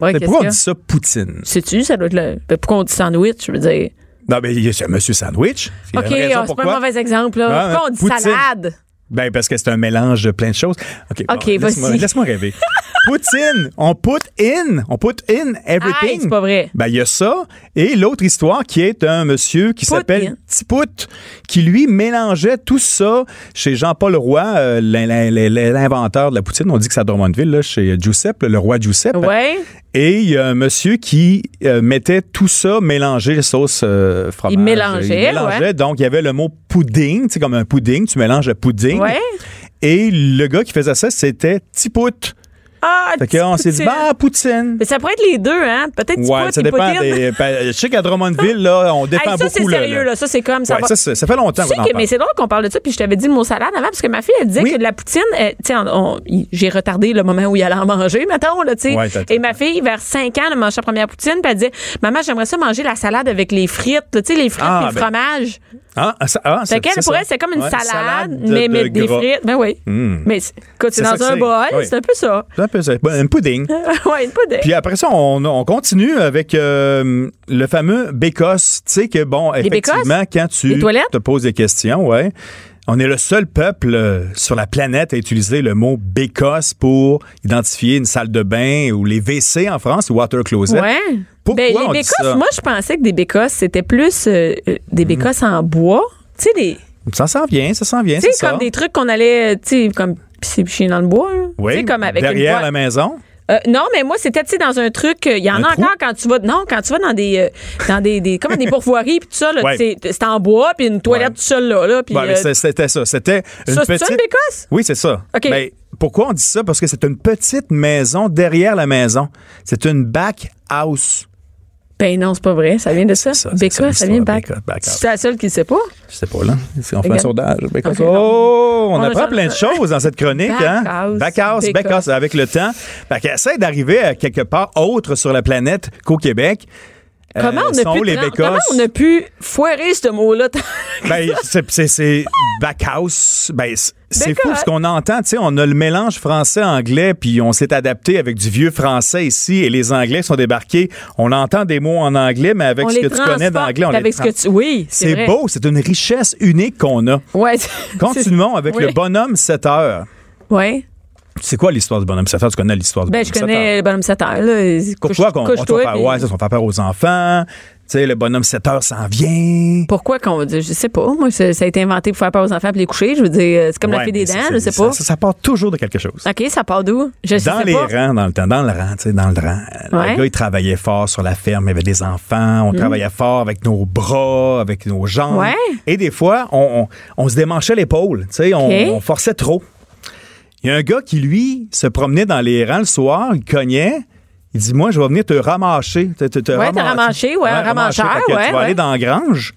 Qu'est-ce pourquoi on dit ça poutine? Sais-tu, ça doit être le. Pourquoi on dit sandwich? Je veux dire? Non, mais il y a Monsieur Sandwich. OK, ah, c'est pas un mauvais exemple, là. Ah, Pourquoi on dit poutine. salade? Ben, parce que c'est un mélange de plein de choses. OK, OK, laisse-moi, vas-y. laisse-moi rêver. [laughs] Poutine, on put in, on put in everything. c'est pas vrai. Ben, il y a ça. Et l'autre histoire qui est un monsieur qui s'appelle. Tipout, qui lui mélangeait tout ça chez Jean-Paul Roy, euh, l'in- l'in- l'in- l'inventeur de la poutine. On dit que c'est à Drummondville, là, chez Giuseppe, le roi Giuseppe. Ouais. Et il y a un monsieur qui euh, mettait tout ça mélangé, les sauces euh, fromage. Il mélangeait, Il mélangeait. ouais. Donc, il y avait le mot pudding, tu sais, comme un pudding, tu mélanges le pudding. Ouais. Et le gars qui faisait ça, c'était Tipout. Ah, Fait qu'on s'est dit, bah, poutine. Mais ça pourrait être les deux, hein? Peut-être Ouais, ça dépend des. ben, je sais qu'à Drummondville, là, on défend Hey, ça, beaucoup c'est sérieux, là. Ça, c'est comme ça. Ça, fait longtemps mais c'est drôle qu'on parle de ça, puis je t'avais dit le mot salade avant, parce que ma fille, elle disait que de la poutine, euh, tu sais, on- on- il- j'ai retardé le moment où il allait en manger, mettons, là, tu sais. Et ma fille, vers 5 ans, elle mangeait sa première poutine, puis elle disait, maman, j'aimerais ça manger la salade avec les frites, tu sais, les frites Ah, et le ben, fromage. Ah, ça, ah, c'est- pour elle, c'est comme une Ouais, salade, de- mais, de mais des gras. frites. Ben oui. Mm. Mais écoute, c'est dans un bol, Oui. c'est un peu ça. C'est un peu ça. Un pudding. [laughs] ouais, une poudre. Puis après ça, on, on continue avec euh, le fameux bécosse. Tu sais que, bon, effectivement, quand tu te poses des questions, ouais, on est le seul peuple euh, sur la planète à utiliser le mot bécosse pour identifier une salle de bain ou les WC en France, ou water closet. Ouais. Pourquoi Ben, on les dit bécosses, ça? moi, je pensais que des bécosses, c'était plus euh, euh, des bécosses en bois. Tu sais, des. Ça s'en vient, ça s'en vient, Tu ça. comme des trucs qu'on allait, tu sais, comme dans le bois. là. Oui, comme avec une derrière boîte- la maison. Euh, non, mais moi, c'était, dans un truc, euh, il y en Un a trou? encore quand tu vas, non, quand tu vas dans des, euh, dans des, des comme des pourvoiries puis tout ça, Ouais. c'est en bois puis une toilette Ouais. tout seul là, là, Ouais, euh, c'était ça. C'était une petite. ça une bécosse? Oui, c'est ça. OK. Mais pourquoi on dit ça? Parce que c'est une petite maison derrière la maison. C'est une back house. Ben non, c'est pas vrai, ça vient de ça. ça, ça, ça, vient de back. back. C'est la seule qui le sait pas? Je sais pas, là. On fait un sondage. Oh, on, apprend ça- plein de choses dans cette chronique. hein? Bécosse. Backhouse, avec le temps. Fait qu'elle essaie d'arriver à quelque part autre sur la planète qu'au Québec. Comment Euh, on a pu les comment on a pu foirer ce mot-là? Ben, c'est- backhouse. Ben, c'est- fou ce qu'on entend. Tu sais, on a le mélange français-anglais, puis on s'est adapté avec du vieux français ici, et les Anglais sont débarqués. On entend des mots en anglais, mais avec on ce les que tu connais d'anglais, on les avec ce que trans- tu, oui, c'est beau, c'est une richesse unique qu'on a. Ouais. Continuons avec Oui. [laughs] le bonhomme 7 heures. Ouais. C'est quoi l'histoire du bonhomme 7 heures? Tu connais l'histoire du Ben, bonhomme je 7 heures? connais le bonhomme 7 heures. Pourquoi qu'on on faire, ouais, ça, on fait peur aux enfants? Tu sais, le bonhomme 7 heures s'en vient. Pourquoi qu'on. Je sais pas. Moi, ça, a été inventé pour faire peur aux enfants et les coucher. Je veux dire, c'est comme la fée des dents, c'est- je sais pas. Ça, ça part toujours de quelque chose. OK, ça part d'où? Je dans sais les pas. rangs, dans le temps, dans le rang, tu sais, dans le rang. Ouais. Le gars, il travaillait fort sur la ferme, il y avait des enfants, on travaillait fort avec nos bras, avec nos jambes. Ouais. Et des fois, on, on- on se démanchait l'épaule, tu sais, on forçait trop. Il y a un gars qui, lui, se promenait dans les rangs le soir, il cognait. Il dit, moi, je vais venir te ramasser. Te, te, te Ouais, ramasser, ouais, un ramasseur, ouais, Tu vas ouais. aller dans la grange.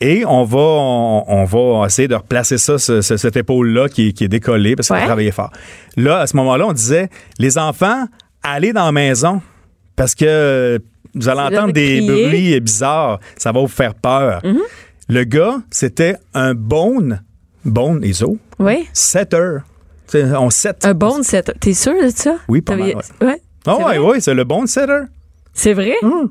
Et on va, on, on va essayer de replacer ça, ce- ce- cette épaule-là qui, est- qui est décollée parce qu'on Ouais. travaillait fort. Là, à ce moment-là, on disait, les enfants, allez dans la maison parce que vous allez entendre des crier. bruits bizarres. Ça va vous faire peur. Mm-hmm. Le gars, c'était un bone, bone et os, Oui. setter. Tu On set. Un bon set. T'es sûr de ça? Oui, pas mal, ouais. C'est ouais, vrai? ouais, c'est le bone setter. C'est vrai? Hum.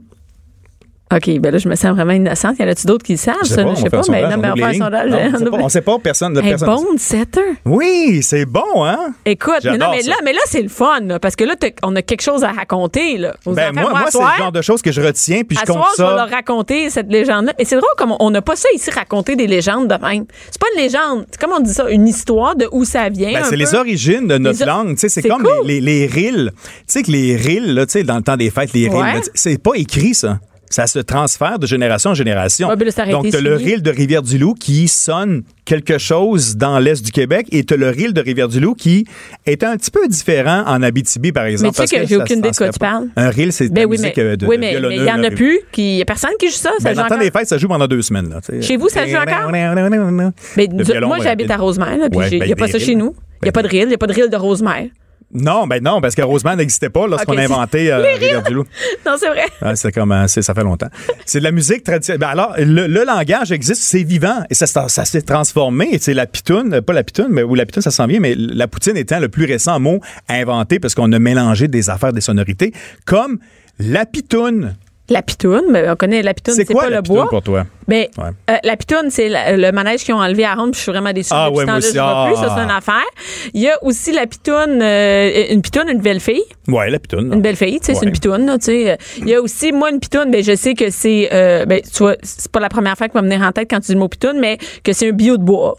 OK, ben là, je me sens vraiment innocente. Y en a-tu d'autres qui le savent, ça? Je sais pas, mais un non, mais on va faire un sondage. Non, on sait pas, on sait pas, personne de Un personne. bon setter? Oui, c'est bon, hein? Écoute, mais non, mais ça. là, mais là, c'est le fun, là, parce que là, on a quelque chose à raconter, là. Aux Ben, enfants. moi, c'est le genre de choses que je retiens, puis je compte soir, je vais leur ça. raconter cette légende-là. Et c'est drôle, comme on- n'a pas ça ici, raconter des légendes de même. C'est pas une légende. C'est comme on dit ça, une histoire de où ça vient. Ben, c'est les origines de notre Les langue. Tu sais, c'est comme cool. les, les, les rilles. Tu sais que les rilles, là, tu sais, dans le temps des fêtes, les rilles, c'est pas écrit, ça. Ça se transfère de génération en génération. Ouais, ben là, Donc, tu le rille de Rivière-du-Loup qui sonne quelque chose dans l'est du Québec et tu as le rille de Rivière-du-Loup qui est un petit peu différent en Abitibi, par exemple. Mais tu sais que j'ai aucune idée de quoi tu parles. Un rille, c'est Ben oui, mais, musique euh, de, oui, mais il y en a plus. Il y a personne qui joue ça. ça Ben, joue encore. des fêtes, ça joue pendant deux semaines. Là. Chez vous, ça joue encore? Mais nous- violon, moi, j'habite à Rosemère, puis il ben, n'y a pas ça chez nous. Il n'y a pas de rille, il n'y a pas de rille de Rosemère. Non, ben non, parce que Rosemère n'existait pas lorsqu'on a inventé euh, Rivière-du-Loup. [laughs] Non, c'est vrai. Ouais, c'est comme c'est- ça fait longtemps. C'est de la musique traditionnelle. Ben alors, le, le langage existe, c'est vivant et ça, ça, ça s'est transformé. Et C'est la pitoune, pas la pitoune, mais ou la pitoune, ça s'en vient, mais la poutine étant le plus récent mot inventé parce qu'on a mélangé des affaires, des sonorités, comme la pitoune. La pitoune, mais on connaît la pitoune, C'est quoi pas la le pitoune bois. pour toi? Mais Ouais. euh, la pitoune, c'est le manège qu'ils ont enlevé à Ronde, puis je suis vraiment déçue. Ah ouais, moi aussi. plus, ça Ah. c'est une affaire. Il y a aussi la pitoune, euh, une pitoune, une belle fille. Ouais, la pitoune. Une belle fille, tu sais, c'est une pitoune, tu sais. Euh, Il y a aussi, moi, une pitoune, ben, je sais que c'est, euh, ben, tu vois, c'est pas la première fois qui va me venir en tête quand tu dis le mot pitoune, mais que c'est un bio de bois.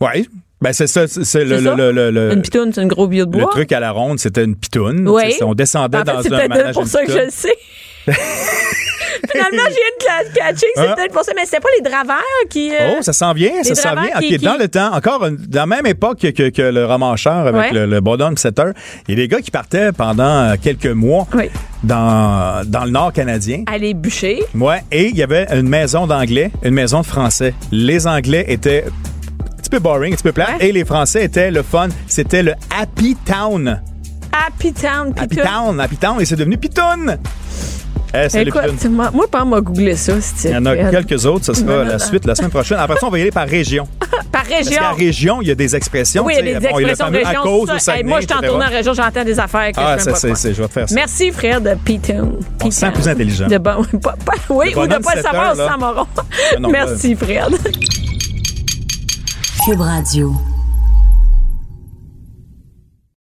Ouais. Ben c'est ça, c'est c'est le, C'est le, ça? le, le, le- une pitoune, c'est un gros bio de le bois? truc à la ronde, c'était une pitoune. Oui. On descendait En fait, dans c'est un manège pour de ça que je le sais. [laughs] Finalement, je viens de catcher que c'est Ah. peut-être pour ça. Mais c'était pas les draveurs qui. euh, Oh, ça s'en vient, ça s'en vient. qui- OK, qui- dans le temps, encore une- dans la même époque que, que le romancheur avec Ouais. le, le bonhomme setter, il y a des gars qui partaient pendant euh, quelques mois Oui. dans, dans le nord canadien. Aller bûcher. Ouais, et il y avait une maison d'anglais, une maison de français. Les anglais étaient petit peu boring, un petit peu plat, Ouais. et les français étaient le fun. C'était le Happy Town. Happy Town. Happy. Town, Happy Town, et c'est devenu Pitoun. Eh, salut, Écoute, Pitoun. moi, moi, pas m'a googlé ça, Il y en a quelques autres, ce sera Non, la non. suite la semaine prochaine. Après ça, on va y aller par région. [laughs] Par Parce région. qu'à région, il y a des expressions. Oui, il y a des bon, expressions fameux région. à cause ça. au Saguenay, Hey, moi, je suis en etc. tournant en région, j'entends des affaires que Ah, je ça, pas je vais te faire ça. Merci, Fred de Piton. On se sent plus intelligent. De bon, [laughs] pas- pas- oui, ou de pas le savoir là. sans moron. non, Merci, Fred. Cube Radio.